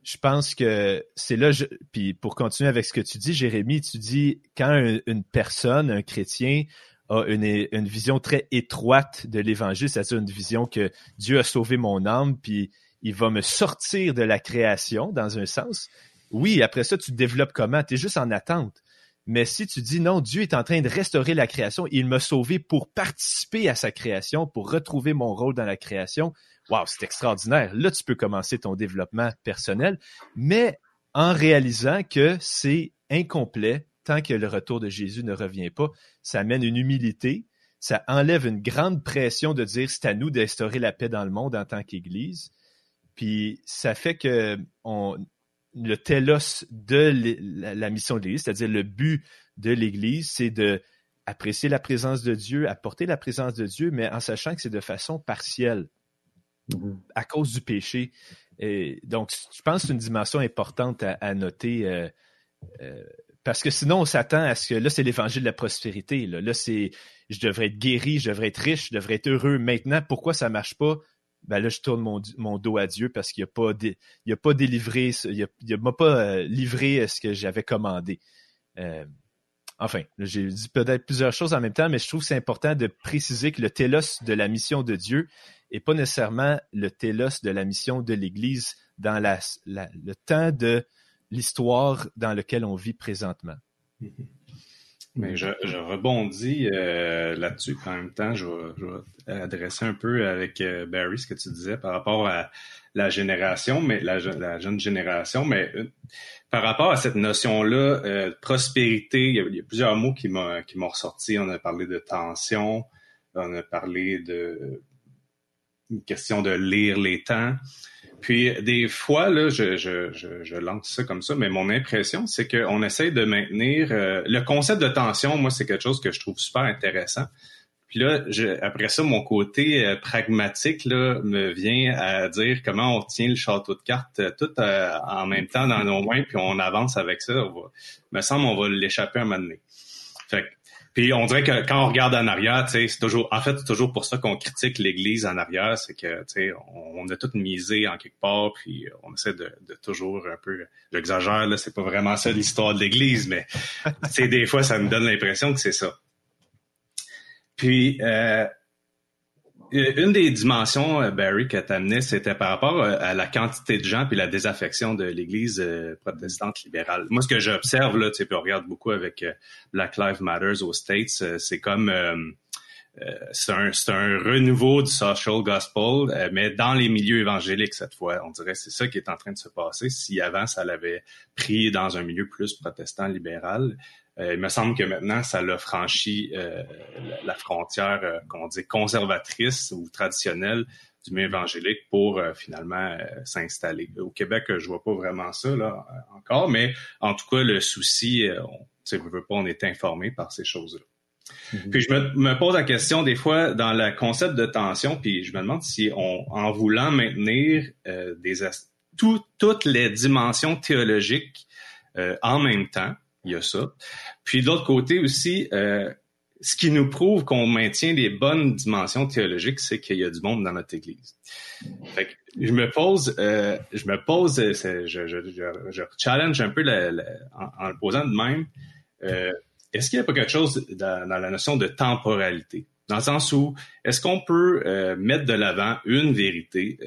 je pense que c'est là, puis pour continuer avec ce que tu dis, Jérémie, tu dis quand une personne, un chrétien, une, vision très étroite de l'Évangile, c'est-à-dire une vision que Dieu a sauvé mon âme, puis il va me sortir de la création, dans un sens. Oui, après ça, tu développes comment? Tu es juste en attente. Mais si tu dis non, Dieu est en train de restaurer la création, il m'a sauvé pour participer à sa création, pour retrouver mon rôle dans la création, Wow, c'est extraordinaire. Là, tu peux commencer ton développement personnel, mais en réalisant que c'est incomplet tant que le retour de Jésus ne revient pas. Ça amène une humilité, ça enlève une grande pression de dire c'est à nous d'instaurer la paix dans le monde en tant qu'Église. Puis ça fait que on, le télos de la, mission de l'Église, c'est-à-dire le but de l'Église, c'est de apprécier la présence de Dieu, apporter la présence de Dieu, mais en sachant que c'est de façon partielle. Mm-hmm. à cause du péché. Et donc, je pense que c'est une dimension importante à, noter. Euh, euh, parce que sinon, on s'attend à ce que là, c'est l'évangile de la prospérité. Là, c'est je devrais être guéri, je devrais être riche, je devrais être heureux maintenant. Pourquoi ça marche pas? Ben là, je tourne mon, dos à Dieu parce qu'il n'a pas, pas délivré, il ne m'a pas euh, livré ce que j'avais commandé. enfin, j'ai dit peut-être plusieurs choses en même temps, mais je trouve que c'est important de préciser que le télos de la mission de Dieu, et pas nécessairement le télos de la mission de l'Église dans le temps de l'histoire dans lequel on vit présentement. Mais je, rebondis euh, là-dessus. En même temps, je vais, adresser un peu avec euh, Barry ce que tu disais par rapport à la génération, mais la, jeune génération. Mais euh, par rapport à cette notion-là, prospérité, il y, a, il y, a, plusieurs mots qui m'ont ressorti. On a parlé de tension, on a parlé de une question de lire les temps. Puis des fois, là, je, je, lance ça comme ça, mais mon impression, c'est qu'on essaie de maintenir euh, le concept de tension. Moi, c'est quelque chose que je trouve super intéressant. Puis là, après ça, mon côté euh, pragmatique là, me vient à dire comment on tient le château de cartes euh, tout en même temps dans nos mains, puis on avance avec ça. me semble on va l'échapper un moment donné. Fait Puis on dirait que quand on regarde en arrière, c'est toujours, en fait, c'est toujours pour ça qu'on critique l'Église en arrière, c'est que, on, on a tout misé en quelque part, puis on essaie de, de toujours un peu, j'exagère là, c'est pas vraiment ça l'histoire de l'Église, mais des fois ça me donne l'impression que c'est ça. Puis euh, une des dimensions, euh, Barry, que tu amené, c'était par rapport euh, à la quantité de gens puis la désaffection de l'Église euh, protestante libérale. Moi, ce que j'observe, là, tu sais, on regarde beaucoup avec Black Lives Matters aux States, c'est comme... c'est un, un, renouveau du social gospel, mais dans les milieux évangéliques cette fois. On dirait c'est ça qui est en train de se passer. Si avant ça l'avait pris dans un milieu plus protestant libéral, euh, il me semble que maintenant, ça l'a franchi euh, la, frontière euh, qu'on dit conservatrice ou traditionnelle du milieu évangélique pour finalement s'installer. Au Québec, je vois pas vraiment ça là encore, mais en tout cas, le souci, on ne veut pas, on est informé par ces choses-là. Mm-hmm. Puis je me, pose la question des fois dans le concept de tension, puis je me demande si on, en voulant maintenir des toutes les dimensions théologiques en même temps, il y a ça. Puis de l'autre côté aussi, euh, ce qui nous prouve qu'on maintient les bonnes dimensions théologiques, c'est qu'il y a du monde dans notre Église. Fait que je me pose, euh, je me pose, euh, je, je, je, challenge un peu en, le posant de même. Euh, est-ce qu'il n'y a pas quelque chose dans, la notion de temporalité, dans le sens où est-ce qu'on peut euh, mettre de l'avant une vérité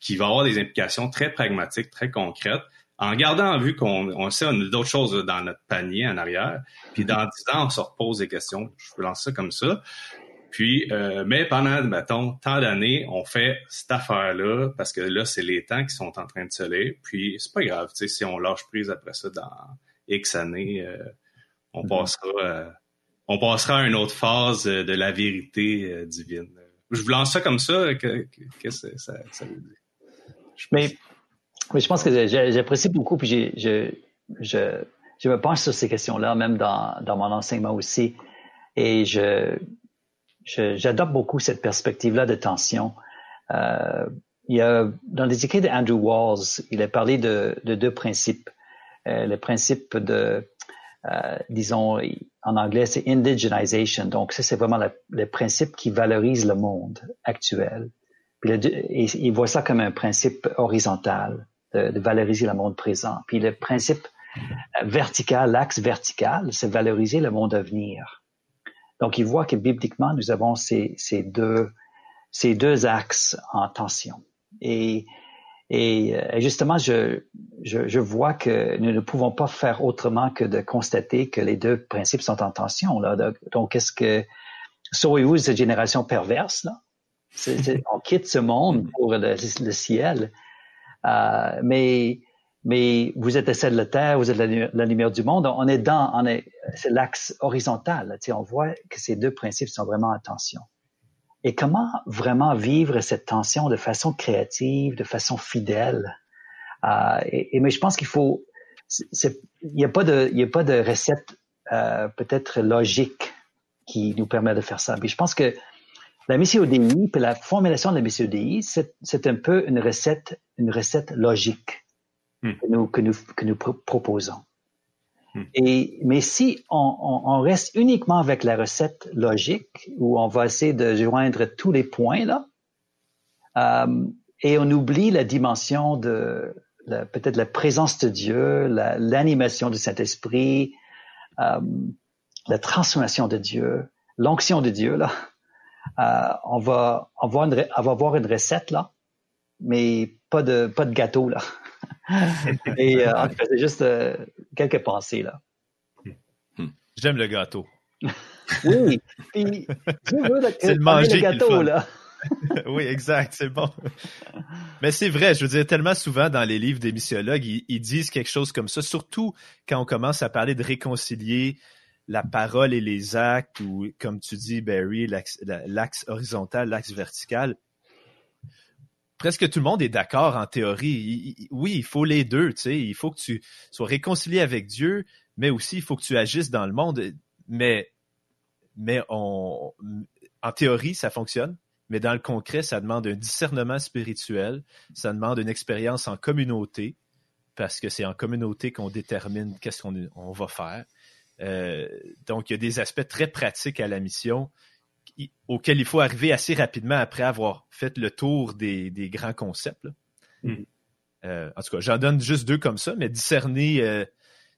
qui va avoir des implications très pragmatiques, très concrètes, en gardant en vue qu'on sait on a d'autres choses dans notre panier en arrière, puis dans dix ans, on se repose des questions. Je peux lancer ça comme ça. Puis, euh, mais pendant, mettons, tant d'années, on fait cette affaire-là, parce que là, c'est les temps qui sont en train de se lire. Puis, c'est pas grave, tu sais, si on lâche prise après ça dans X années, euh, on mm-hmm. passera euh, on passera à une autre phase de la vérité divine. Je vous lance ça comme ça, qu'est-ce que ça, ça veut dire? Mais oui, je pense que j'apprécie beaucoup, puis je, je, je, me penche sur ces questions-là, même dans, dans mon enseignement aussi. Et je, j'adopte beaucoup cette perspective-là de tension. Euh, il y a, dans les écrits d'Andrew Walls, il a parlé de, de deux principes. Euh, le principe de, euh, disons, en anglais, c'est indigenization. Donc, ça, c'est vraiment le, principe qui valorise le monde actuel. Puis il voit ça comme un principe horizontal de, valoriser le monde présent. Puis le principe vertical, l'axe vertical, c'est valoriser le monde à venir. Donc, il voit que bibliquement, nous avons ces, deux, axes en tension. Et, euh, justement, je, vois que nous ne pouvons pas faire autrement que de constater que les deux principes sont en tension. Donc, est-ce que sauriez-vous cette génération perverse? Là? on quitte ce monde pour le ciel. Euh, mais mais vous êtes celle de la Terre, vous êtes la, lumière du monde. On est dans, on est, c'est l'axe horizontal. Tu sais, on voit que ces deux principes sont vraiment en tension. Et comment vraiment vivre cette tension de façon créative, de façon fidèle? Euh, et, mais je pense qu'il faut, il n'y a pas de, il y a pas de recette euh, peut-être logique qui nous permet de faire ça. Mais je pense que la mission DI, puis la formulation de la mission DI, c'est un peu une recette, une recette logique hmm. que, nous, que, nous, que nous proposons. Hmm. Et, mais si on, on, reste uniquement avec la recette logique, où on va essayer de joindre tous les points là, euh, et on oublie la dimension de peut-être la présence de Dieu, l'animation du Saint-Esprit, euh, la transformation de Dieu, l'onction de Dieu là, euh, on va avoir une, on va avoir une recette là, mais pas de pas de gâteau là. Et euh, c'est juste euh, quelques pensées là. Hmm. J'aime le gâteau. oui, puis c'est le manger le gâteau là. oui, exact, c'est bon. Mais c'est vrai, je veux dire, tellement souvent dans les livres des missiologues, ils, disent quelque chose comme ça, surtout quand on commence à parler de réconcilier la parole et les actes, ou comme tu dis, Barry, l'axe horizontal, l'axe vertical, presque tout le monde est d'accord en théorie. oui, il faut les deux, tu sais. Il faut que tu sois réconcilié avec Dieu, mais aussi il faut que tu agisses dans le monde. Mais, mais on, en théorie, ça fonctionne. Mais dans le concret, ça demande un discernement spirituel, ça demande une expérience en communauté, parce que c'est en communauté qu'on détermine qu'est-ce qu'on on va faire. Euh, donc, il y a des aspects très pratiques à la mission auxquels il faut arriver assez rapidement après avoir fait le tour des, grands concepts. Mm. Euh, en tout cas, j'en donne juste deux comme ça, mais discerner, euh,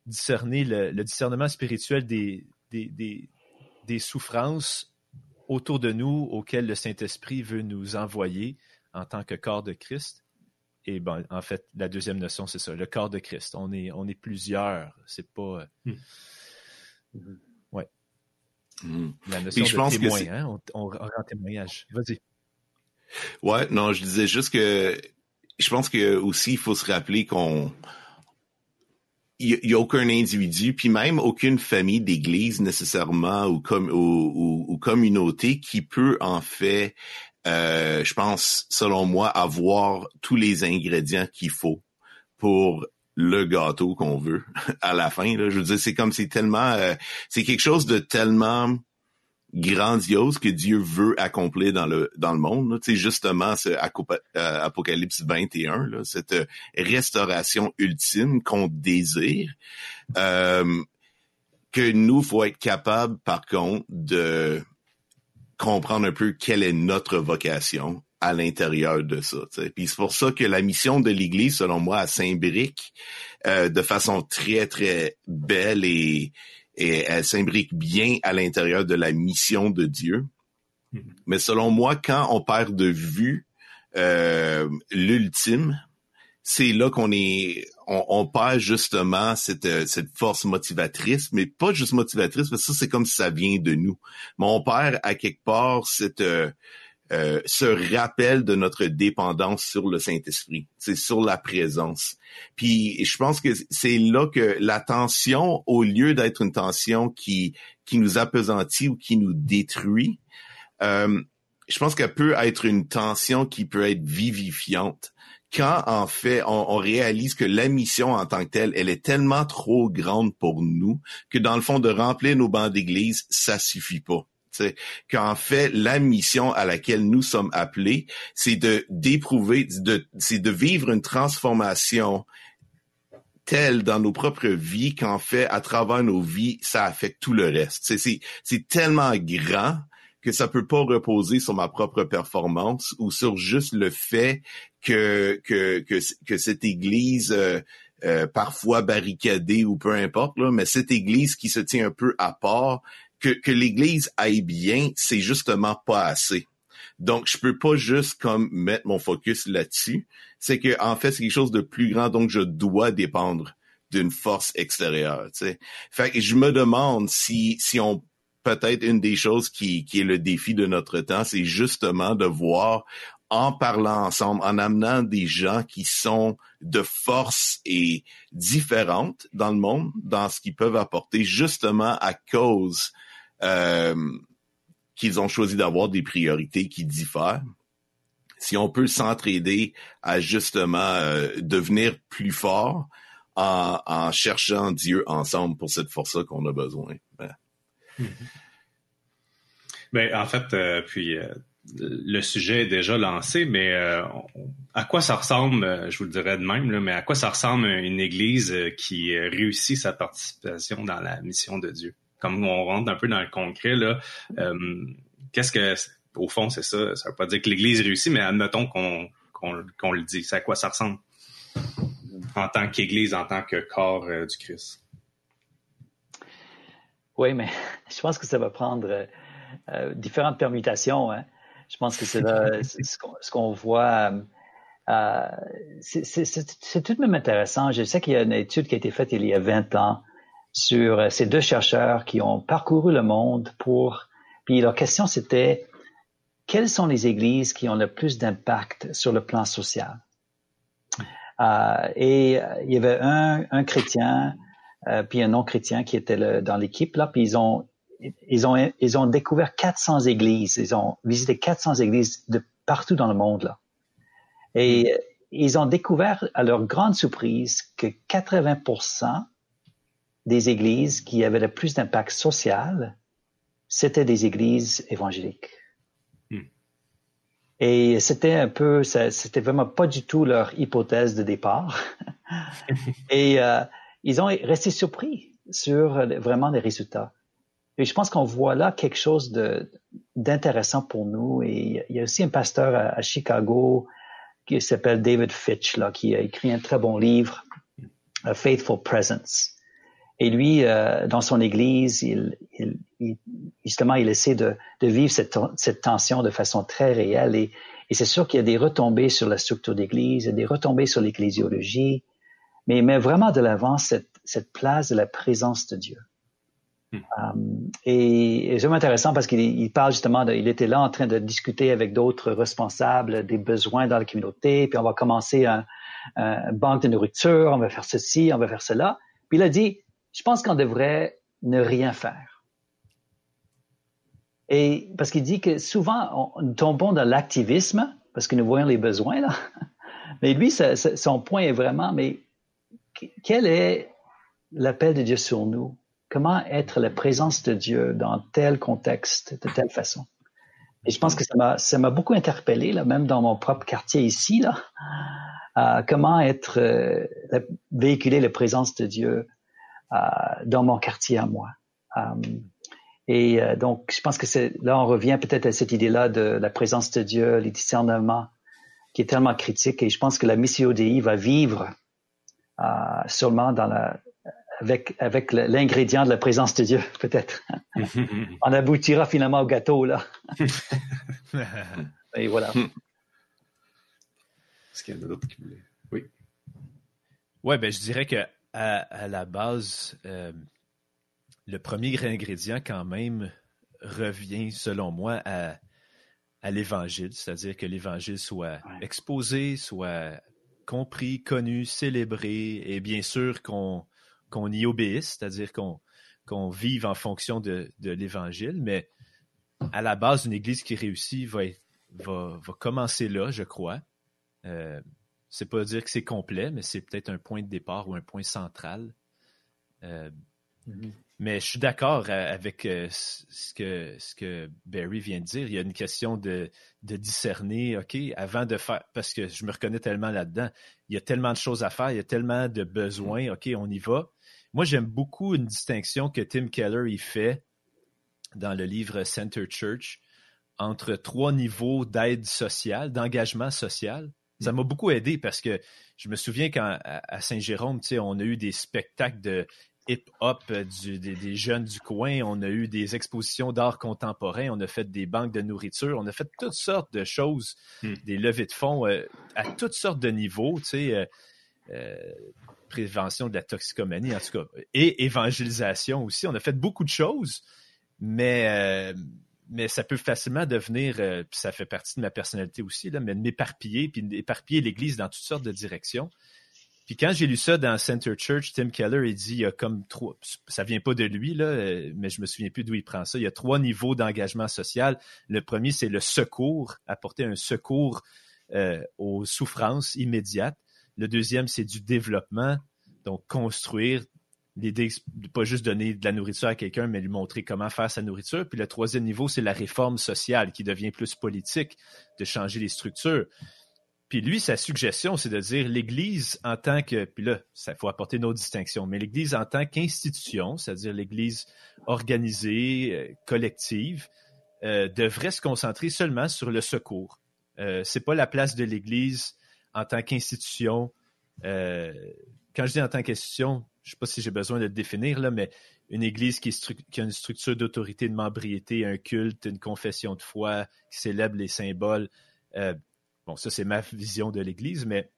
discerner le, discernement spirituel des, des, des, souffrances autour de nous auxquelles le Saint-Esprit veut nous envoyer en tant que corps de Christ. Et ben, en fait, la deuxième notion, c'est ça, le corps de Christ. On est, on est plusieurs. C'est pas. Hmm. Ouais. La notion je de pense témoin, hein? on, rend témoignage. Vas-y. Ouais, non, je disais juste que je pense que aussi il faut se rappeler qu'on il n'y a, aucun individu, puis même aucune famille d'église nécessairement ou, comme, ou, ou, communauté qui peut en fait euh, je pense, selon moi, avoir tous les ingrédients qu'il faut pour le gâteau qu'on veut à la fin. Je veux dire, c'est comme c'est tellement, euh, c'est quelque chose de tellement grandiose que Dieu veut accomplir dans le dans le monde. Sais, justement, ce euh, Apocalypse 21, là, cette restauration ultime qu'on désire. que nous, faut être capable, par contre, de comprendre un peu quelle est notre vocation à l'intérieur de ça. Puis c'est pour ça que la mission de l'Église, selon moi, à s'imbrique euh, de façon très, très belle et, et elle s'imbrique bien à l'intérieur de la mission de Dieu. Mm-hmm. Mais selon moi, quand on perd de vue euh, l'ultime, c'est là qu'on est on, on, perd justement cette, euh, cette force motivatrice, mais pas juste motivatrice, parce que ça, c'est comme si ça vient de nous. Mais on perd à quelque part cette, euh, euh, ce rappel de notre dépendance sur le Saint-Esprit, c'est sur la présence. Puis je pense que c'est là que la tension, au lieu d'être une tension qui qui nous appesantit ou qui nous détruit, euh, je pense qu'elle peut être une tension qui peut être vivifiante quand en fait on, réalise que la mission en tant que telle, elle est tellement trop grande pour nous que dans le fond de remplir nos bancs d'église, ça suffit pas. Qu'en fait, la mission à laquelle nous sommes appelés, c'est de d'éprouver, c'est de vivre une transformation telle dans nos propres vies qu'en fait, à travers nos vies, ça affecte tout le reste. C'est, tellement grand que ça peut pas reposer sur ma propre performance ou sur juste le fait que cette église euh, euh, parfois barricadée ou peu importe mais cette église qui se tient un peu à part, que que l'église aille bien, c'est justement pas assez. Donc, je peux pas juste comme mettre mon focus là-dessus. C'est que en fait, c'est quelque chose de plus grand, donc je dois dépendre d'une force extérieure. sais. Fait que je me demande si si on peut-être une des choses qui, qui est le défi de notre temps, c'est justement de voir en parlant ensemble, en amenant des gens qui sont de force et différentes dans le monde, dans ce qu'ils peuvent apporter, justement à cause qu'ils ont choisi d'avoir des priorités qui diffèrent. Si on peut s'entraider à justement euh, devenir plus fort en, cherchant Dieu ensemble pour cette force-là qu'on a besoin. Ben, ben, en fait, euh, puis euh, le sujet est déjà lancé, mais euh, à quoi ça ressemble, je vous le dirais de même, mais à quoi ça ressemble une Église qui réussit sa participation dans la mission de Dieu? Comme on rentre un peu dans le concret, là, qu'est-ce que, au fond, c'est ça. Ça veut pas dire que l'Église réussit, mais admettons qu'on qu'on le dit. C'est à quoi ça ressemble? En tant qu'Église, en tant que corps du Christ? Oui, mais je pense que ça va prendre euh, différentes permutations. Hein. Je pense que c'est ce qu'on voit. Euh, c'est tout de même intéressant. Je sais qu'il y a une étude qui a été faite il y a 20 ans sur euh, ces deux chercheurs qui ont parcouru le monde pour. Puis leur question c'était quelles sont les églises qui ont le plus d'impact sur le plan social? Euh, et il y avait un, un chrétien euh, puis un non-chrétien qui était le, dans l'équipe là, puis ils ont ils ont ils ont découvert 400 églises, ils ont visité 400 églises de partout dans le monde là. Et ils ont découvert à leur grande surprise que 80% des églises qui avaient le plus d'impact social, c'était des églises évangéliques. Hmm. Et c'était un peu, c'était vraiment pas du tout leur hypothèse de départ. Et euh, ils ont resté surpris sur vraiment les résultats. Et je pense qu'on voit là quelque chose d'intéressant pour nous. Et il y a aussi un pasteur à, Chicago qui s'appelle David Fitch, là, qui a écrit un très bon livre, A Faithful Presence. Et lui, euh, dans son église, il, il, il, justement, il essaie de, de vivre cette, cette, tension de façon très réelle. Et, et c'est sûr qu'il y a des retombées sur la structure d'église, des retombées sur l'ecclésiologie, mais il met vraiment de l'avant cette, cette place de la présence de Dieu. Hmm. Um, et, et c'est intéressant parce qu'il parle justement, de, il était là en train de discuter avec d'autres responsables des besoins dans la communauté, puis on va commencer un, un banque de nourriture, on va faire ceci, on va faire cela. Puis il a dit, je pense qu'on devrait ne rien faire. Et parce qu'il dit que souvent, on, nous tombons dans l'activisme parce que nous voyons les besoins là. Mais lui, son point est vraiment, mais quel est l'appel de Dieu sur nous? Comment être la présence de Dieu dans tel contexte, de telle façon? Et je pense que ça m'a, beaucoup interpellé, là, même dans mon propre quartier ici, là, euh, comment être, euh, véhiculer la présence de Dieu dans mon quartier à moi. et donc, je pense que c'est, là, on revient peut-être à cette idée-là de la présence de Dieu, les discernements, qui est tellement critique. Et je pense que la mission ODI va vivre seulement dans la, avec, avec l'ingrédient de la présence de Dieu, peut-être. On aboutira finalement au gâteau, là. Et voilà. Est-ce qu'il y en a d'autres qui voulaient? Oui. Ouais, ben, je dirais que à, à la base, euh, le premier ingrédient, quand même, revient, selon moi, à, à l'évangile, c'est-à-dire que l'évangile soit exposé, soit compris, connu, célébré, et bien sûr qu'on y obéisse, c'est-à-dire qu'on qu'on vive en fonction de, de l'Évangile, mais à la base, une Église qui réussit va, va, va commencer là, je crois. Euh, c'est pas dire que c'est complet, mais c'est peut-être un point de départ ou un point central. Euh, mm-hmm. Mais je suis d'accord avec euh, ce que, ce que Barry vient de dire. Il y a une question de, de discerner, OK, avant de faire, parce que je me reconnais tellement là-dedans, il y a tellement de choses à faire, il y a tellement de besoins, OK, on y va. Moi, j'aime beaucoup une distinction que Tim Keller y fait dans le livre Center Church entre trois niveaux d'aide sociale, d'engagement social. Ça m'a beaucoup aidé parce que je me souviens qu'à Saint-Jérôme, on a eu des spectacles de hip-hop euh, des, jeunes du coin. On a eu des expositions d'art contemporain. On a fait des banques de nourriture. On a fait toutes sortes de choses, hmm. des levées de fonds euh, à toutes sortes de niveaux, tu sais, euh, prévention de la toxicomanie, en tout cas, et évangélisation aussi. On a fait beaucoup de choses, mais mais ça peut facilement devenir, puis ça fait partie de ma personnalité aussi, là, mais m'éparpiller, puis d'éparpiller l'Église dans toutes sortes de directions. Puis quand j'ai lu ça dans Center Church, Tim Keller, il dit, il y a comme trois, ça vient pas de lui, là, euh, mais je me souviens plus d'où il prend ça. Il y a trois niveaux d'engagement social. Le premier, c'est le secours, apporter un secours euh, aux souffrances immédiates. Le deuxième, c'est du développement, donc construire l'idée de pas juste donner de la nourriture à quelqu'un, mais lui montrer comment faire sa nourriture. Puis le troisième niveau, c'est la réforme sociale qui devient plus politique, de changer les structures. Puis lui, sa suggestion, c'est de dire l'Église en tant que, puis là, ça faut apporter nos distinctions, mais l'Église en tant qu'institution, c'est-à-dire l'Église organisée, euh, collective, euh, devrait se concentrer seulement sur le secours. Euh, c'est pas la place de l'Église en tant qu'institution. Euh, quand je dis en tant qu'institution, je sais pas si j'ai besoin de le définir là, mais une Église qui, a une structure d'autorité, de membriété, un culte, une confession de foi, qui célèbre les symboles. Euh, Bon, ça, c'est ma vision de l'Église, mais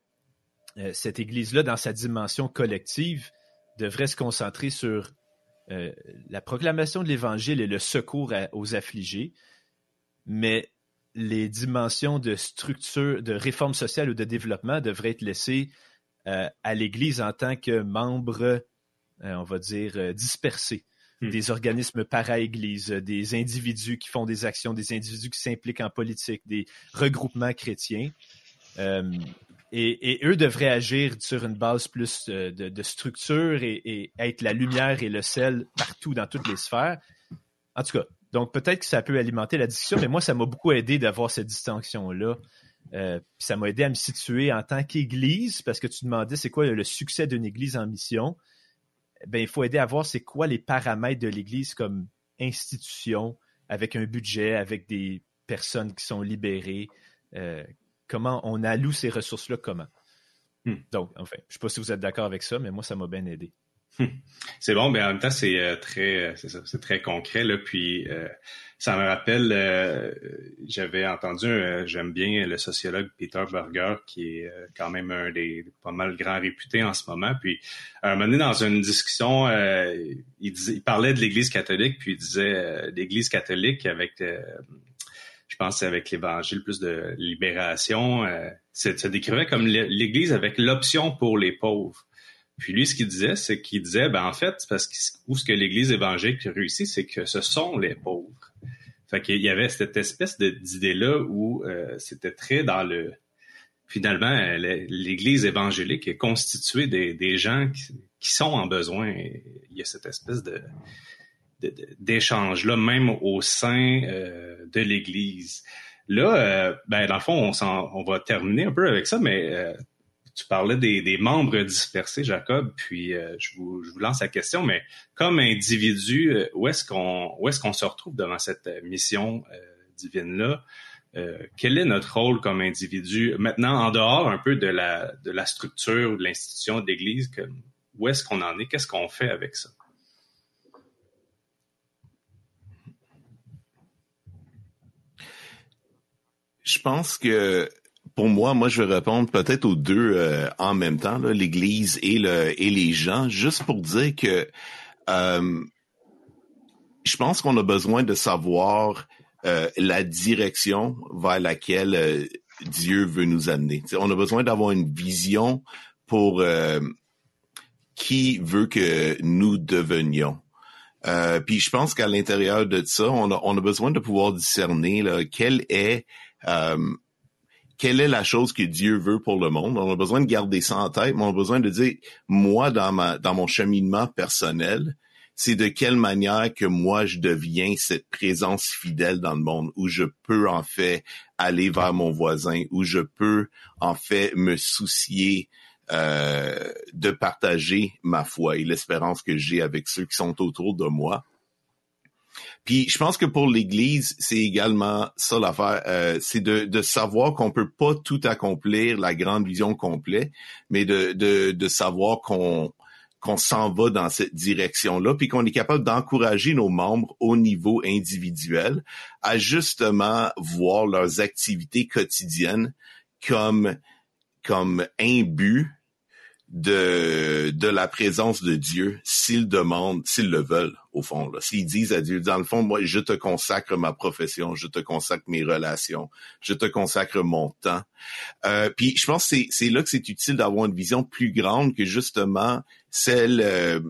euh, cette Église-là, dans sa dimension collective, devrait se concentrer sur euh, la proclamation de l'Évangile et le secours aux affligés, mais les dimensions de structure, de réforme sociale ou de développement devraient être laissées à l'Église en tant que membre, on va dire, dispersé. Hmm. des organismes para-église, des individus qui font des actions, des individus qui s'impliquent en politique, des regroupements chrétiens. Euh, et, eux devraient agir sur une base plus euh, de, structure et, être la lumière et le sel partout dans toutes les sphères. En tout cas, donc peut-être que ça peut alimenter la discussion, mais moi, ça m'a beaucoup aidé d'avoir cette distinction-là. Euh, ça m'a aidé à me situer en tant qu'Église, parce que tu demandais c'est quoi le succès d'une Église en mission ben il faut aider à voir c'est quoi les paramètres de l'Église comme institution avec un budget, avec des personnes qui sont libérées. Euh, comment on alloue ces ressources-là, comment? Hmm. Donc, enfin, je ne sais pas si vous êtes d'accord avec ça, mais moi, ça m'a bien aidé. C'est bon, mais en même temps, c'est euh, très, euh, c'est très concret là. Puis ça me rappelle, j'avais entendu, j'aime bien le sociologue Peter Berger, qui est quand même un des pas mal grands réputés en ce moment. Puis à un moment donné, dans une discussion, il, il parlait de l'Église catholique, puis il disait l'Église catholique avec je pense avec l'Évangile, plus de libération, euh, ça décrivait comme l'Église avec l'option pour les pauvres. Puis lui, ce qu'il disait, c'est qu'il disait, ben en fait, parce que où ce que l'Église évangélique réussit, c'est que ce sont les pauvres. Fait qu'il y avait cette espèce d'idée-là où euh, c'était très dans le... Finalement, l'Église évangélique est constituée des, gens qui, sont en besoin. il y a cette espèce de d'échanges là, même au sein euh, de l'Église. Là, euh, ben dans le fond, on, on va terminer un peu avec ça, mais euh, tu parlais des, membres dispersés, Jacob, puis je vous, je, vous, lance la question, mais comme individu, où est-ce qu'on où est-ce qu'on se retrouve devant cette mission divine là Quel est notre rôle comme individu? Maintenant en dehors un peu de la de la structure ou de l'institution de l'Église Où est-ce qu'on en est? Qu'est-ce qu'on fait avec ça? Je pense que pour moi, moi, je vais répondre peut-être aux deux euh, en même temps, l'Église et le et les gens, juste pour dire que euh, je pense qu'on a besoin de savoir euh, la direction vers laquelle Dieu veut nous amener. on a besoin d'avoir une vision pour qui veut que nous devenions. puis je pense qu'à l'intérieur de ça, on a, on a besoin de pouvoir discerner là, quel est euh, quelle est la chose que Dieu veut pour le monde. On a besoin de garder ça en tête, mais on a besoin de dire, moi, dans mon cheminement personnel, c'est de quelle manière que moi je deviens cette présence fidèle dans le monde où je peux en fait aller vers mon voisin, où je peux en fait me soucier euh, de partager ma foi et l'espérance que j'ai avec ceux qui sont autour de moi. Puis je pense que pour l'Église, c'est également ça l'affaire, euh, c'est de, de, savoir qu'on peut pas tout accomplir, la grande vision complète, mais de, de, de savoir qu'on qu'on s'en va dans cette direction-là, puis qu'on est capable d'encourager nos membres au niveau individuel à justement voir leurs activités quotidiennes comme comme un but de, de la présence de Dieu s'ils demandent, s'ils le veulent, au fond. S'ils disent à Dieu, dans le fond, moi, je te consacre ma profession, je te consacre mes relations, je te consacre mon temps. Euh, puis je pense que c'est là que c'est utile d'avoir une vision plus grande que justement celle euh,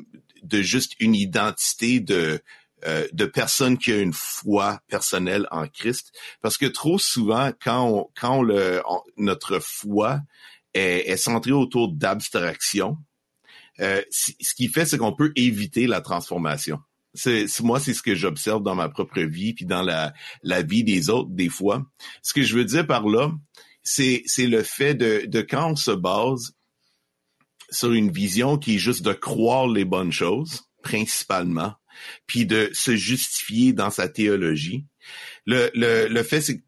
de juste une identité de euh, de personne qui a une foi personnelle en Christ, parce que trop souvent, quand quand le, notre foi est, centré autour d'abstraction. Euh, ce qui fait, c'est qu'on peut éviter la transformation. C'est, moi, c'est ce que j'observe dans ma propre vie, puis dans la, la vie des autres, des fois. Ce que je veux dire par là, c'est, c'est le fait de, de quand on se base sur une vision qui est juste de croire les bonnes choses, principalement, puis de se justifier dans sa théologie, le, le, le fait, c'est que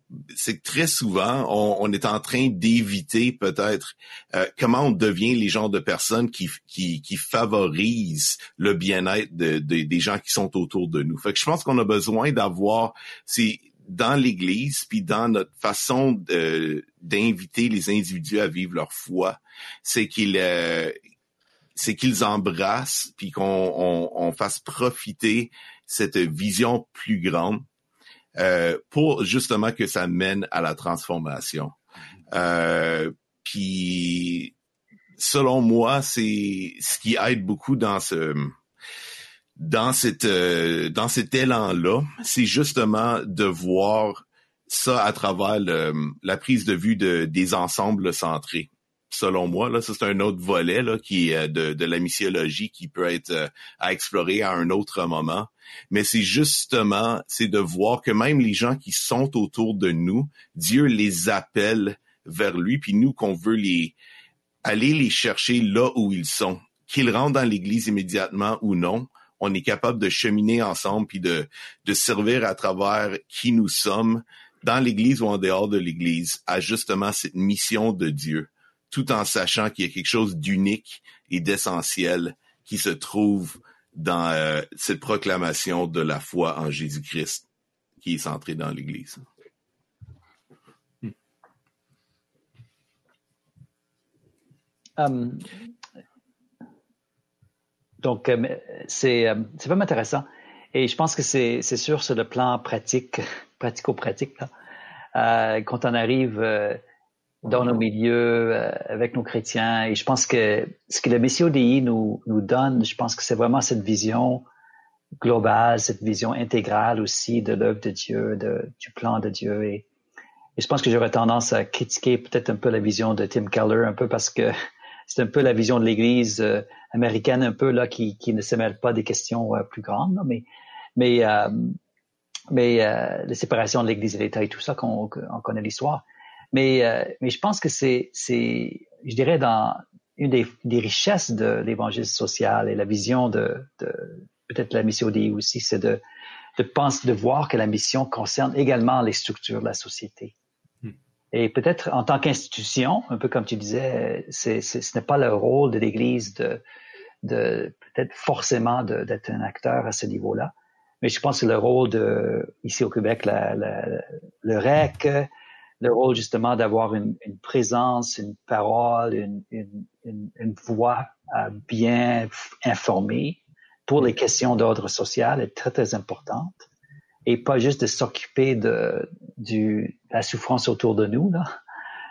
très souvent, on, on, est en train d'éviter peut-être euh, comment on devient les genres de personnes qui, qui, qui favorisent le bien-être de, de, des gens qui sont autour de nous. Fait que je pense qu'on a besoin d'avoir, c'est dans l'Église, puis dans notre façon d'inviter les individus à vivre leur foi, c'est qu'ils euh, c'est qu'ils embrassent, puis qu'on on, on fasse profiter cette vision plus grande euh, pour justement que ça mène à la transformation. Euh, puis, selon moi, c'est ce qui aide beaucoup dans ce dans cette euh, dans cet élan-là, c'est justement de voir ça à travers la prise de vue de, des ensembles centrés selon moi. Là, c'est un autre volet là, qui est de, de la missiologie qui peut être à explorer à un autre moment mais c'est justement, c'est de voir que même les gens qui sont autour de nous, Dieu les appelle vers lui, puis nous qu'on veut les aller les chercher là où ils sont, qu'il rentre dans l'Église immédiatement ou non, on est capable de cheminer ensemble puis de, de servir à travers qui nous sommes dans l'Église ou en dehors de l'Église à justement cette mission de Dieu, tout en sachant qu'il y a quelque chose d'unique et d'essentiel qui se trouve dans euh, cette proclamation de la foi en Jésus-Christ qui est centrée dans l'Église. Um, donc, euh, c'est euh, c'est vraiment intéressant. Et je pense que c'est sûr sur le plan pratique, pratico-pratique, quand on arrive dans nos milieux euh, avec nos chrétiens. Et je pense que ce que le Missio Dei nous, nous donne, je pense que c'est vraiment cette vision globale, cette vision intégrale aussi de l'œuvre de Dieu, de, du plan de Dieu. Et, je pense que j'aurais tendance à critiquer peut-être un peu la vision de Tim Keller, un peu parce que c'est un peu la vision de l'Église euh, américaine, un peu là qui, qui ne se mêle pas des questions euh, plus grandes, mais mais mais la séparation de l'Église et l'État et tout ça, qu'on connaît l'histoire. Mais mais je pense que c'est c'est je dirais dans une des, des richesses de l'évangile social et la vision de, de peut-être la mission Dei aussi, c'est de de penser, de voir que la mission concerne également les structures de la société. Et peut-être en tant qu'institution, un peu comme tu disais, c'est, ce n'est pas le rôle de l'Église de, de peut-être forcément d'être un acteur à ce niveau-là. Mais je pense que le rôle de, ici au Québec, la, la, le REC, le rôle justement d'avoir une, une, présence, une parole, une, une, une voix euh, bien informée pour les questions d'ordre social est très, très importante. Et pas juste de s'occuper de, du, la souffrance autour de nous, là,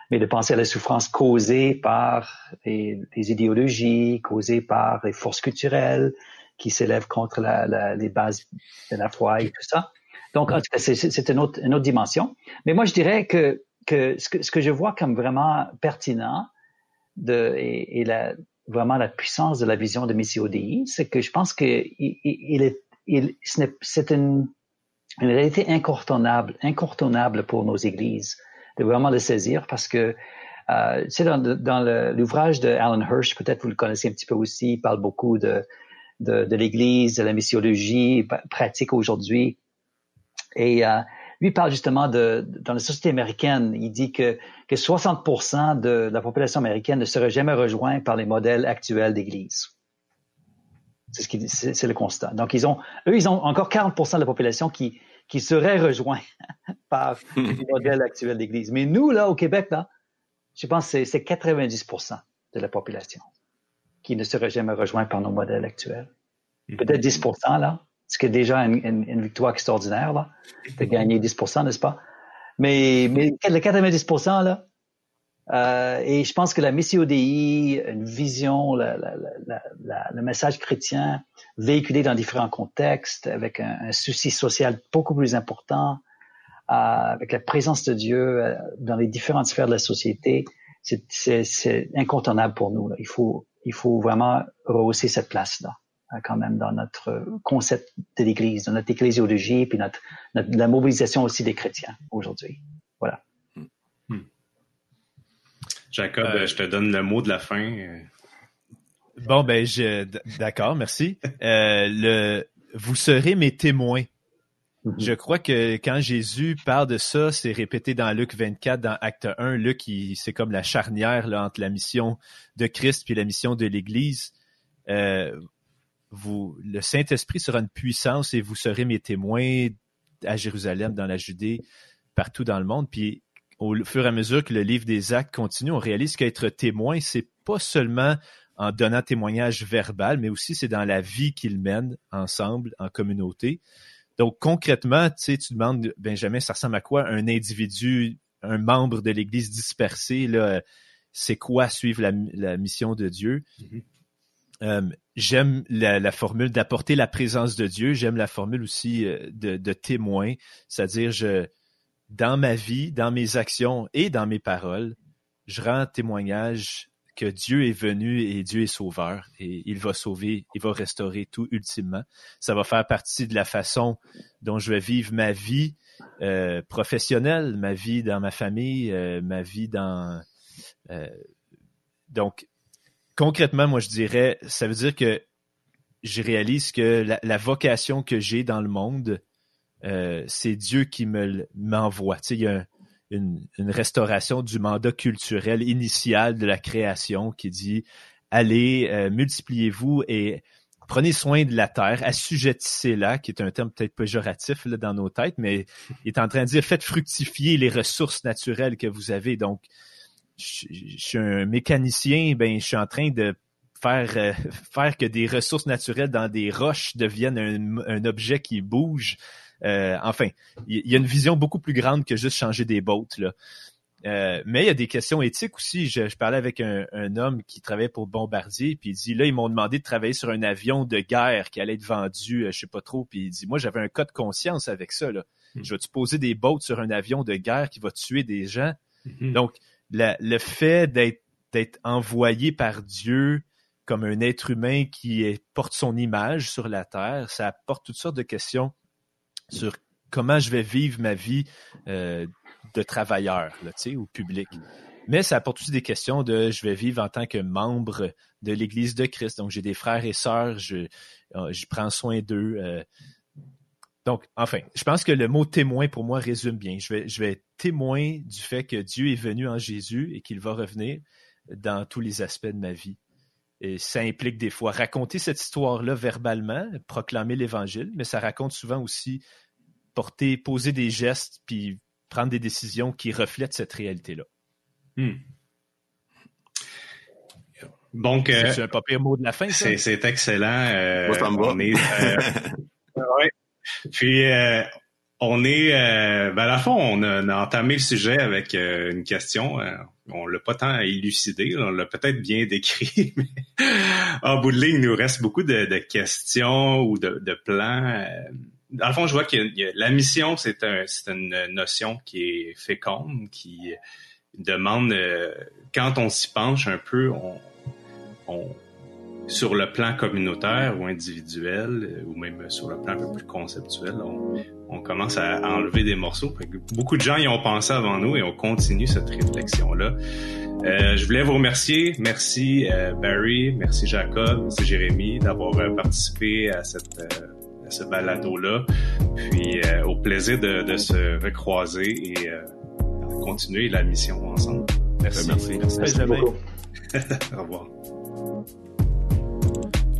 mais de penser à la souffrance causée par les, idéologies, causée par les forces culturelles qui s'élèvent contre la, la, les bases de la foi et tout ça. Donc, en tout cas, c'est une autre, une autre dimension. Mais moi, je dirais que, que, ce, que ce que je vois comme vraiment pertinent de, et, et la, vraiment la puissance de la vision de Missio Dei, c'est que je pense que il, il est, il, c'est une, une réalité incontournable, incontournable pour nos églises, de vraiment le saisir parce que euh, sais, dans, dans l'ouvrage de Alan Hirsch, peut-être vous le connaissez un petit peu aussi, il parle beaucoup de, de, de l'Église, de la missiologie pratique aujourd'hui. Et euh, lui parle justement de, dans la société américaine, il dit que, que 60% de la population américaine ne serait jamais rejoint par les modèles actuels d'Église. C'est ce c'est le constat. Donc ils ont, eux, ils ont encore 40% de la population qui qui serait rejoint par le modèle actuel d'Église. Mais nous là au Québec là, je pense que c'est 90% de la population qui ne serait jamais rejoint par nos modèles actuels. Mm-hmm. Peut-être 10% là, ce qui est déjà une, victoire extraordinaire là, de gagner 10%, n'est-ce pas? Mais, mais le 90% là, euh, et je pense que la mission Dei, une vision, le message chrétien véhiculé dans différents contextes, avec un, un souci social beaucoup plus important, euh, avec la présence de Dieu euh, dans les différentes sphères de la société, c'est incontournable pour nous. Là. Il faut, il faut vraiment rehausser cette place-là quand même dans notre concept de l'Église, dans notre ecclésiologie, puis notre, notre, la mobilisation aussi des chrétiens aujourd'hui. Voilà. Jacob, euh, je te donne le mot de la fin. Bon, ben, je, d'accord, merci. Euh, le, vous serez mes témoins. Mm-hmm. Je crois que quand Jésus parle de ça, c'est répété dans Luc 24, dans Acte 1. Luc, c'est comme la charnière là, entre la mission de Christ puis la mission de l'Église. Euh, le Saint-Esprit sera une puissance et vous serez mes témoins à Jérusalem, dans la Judée, partout dans le monde. Puis au fur et à mesure que le livre des actes continue, on réalise qu'être témoin, c'est pas seulement en donnant témoignage verbal, mais aussi c'est dans la vie qu'ils mènent ensemble, en communauté. Donc concrètement, tu tu demandes, Benjamin, ça ressemble à quoi un individu, un membre de l'Église dispersé, c'est quoi suivre la, mission de Dieu? Mm-hmm. Euh, j'aime la, formule d'apporter la présence de Dieu. J'aime la formule aussi euh, de, témoin, c'est-à-dire je dans ma vie, dans mes actions et dans mes paroles, je rends témoignage que Dieu est venu et Dieu est sauveur et il va sauver, il va restaurer tout ultimement. Ça va faire partie de la façon dont je vais vivre ma vie euh, professionnelle, ma vie dans ma famille, ma vie dans... Euh, donc, concrètement, moi, je dirais, ça veut dire que je réalise que la, vocation que j'ai dans le monde, euh, c'est Dieu qui me m'envoie. Il y a une, restauration du mandat culturel initial de la création qui dit allez, euh, multipliez-vous et prenez soin de la terre, assujettissez-la, qui est un terme peut-être péjoratif dans nos têtes, mais il est en train de dire faites fructifier les ressources naturelles que vous avez. Donc, je, suis un mécanicien, ben je suis en train de faire euh, faire que des ressources naturelles dans des roches deviennent un, objet qui bouge. Euh, enfin, il y, a une vision beaucoup plus grande que juste changer des bottes là. Euh, mais il y a des questions éthiques aussi. Je, parlais avec un, homme qui travaillait pour Bombardier, puis il dit là, ils m'ont demandé de travailler sur un avion de guerre qui allait être vendu, je sais pas trop, puis il dit moi j'avais un cas de conscience avec ça. Là. Hmm. Je vais-tu poser des bottes sur un avion de guerre qui va tuer des gens? Hmm. Donc, le fait d'être envoyé par Dieu comme un être humain qui porte son image sur la terre, ça apporte toutes sortes de questions sur comment je vais vivre ma vie euh, de travailleur, là, au public. Mais ça apporte aussi des questions de je vais vivre en tant que membre de l'Église de Christ. Donc, j'ai des frères et sœurs, je, euh, prends soin d'eux. Euh. Donc, enfin, je pense que le mot témoin pour moi résume bien. Je vais, je vais être témoin du fait que Dieu est venu en Jésus et qu'il va revenir dans tous les aspects de ma vie. Et ça implique des fois raconter cette histoire-là verbalement, proclamer l'Évangile, mais ça raconte souvent aussi porter, poser des gestes, puis prendre des décisions qui reflètent cette réalité-là. Hmm. Donc, c'est un pas pire mot de la fin. C'est excellent. Euh, on est, euh, ouais. Puis euh, on est, euh, ben à la fin, on a, entamé le sujet avec euh, une question. Euh, on l'a pas tant élucidé, on l'a peut-être bien décrit, mais en bout de ligne, il nous reste beaucoup de, questions ou de, plans. Dans le fond, je vois que la mission, c'est un, une notion qui est féconde, qui demande, quand on s'y penche un peu, on sur le plan communautaire ou individuel, ou même sur le plan un peu plus conceptuel, on, commence à, enlever des morceaux. Beaucoup de gens y ont pensé avant nous et on continue cette réflexion-là. Euh, je voulais vous remercier. Merci euh, Barry, merci Jacob, merci Jérémy d'avoir euh, participé à cette à ce balado-là. Puis au plaisir de, se recroiser et continuer la mission ensemble. Merci. Merci, merci, beaucoup. Au revoir.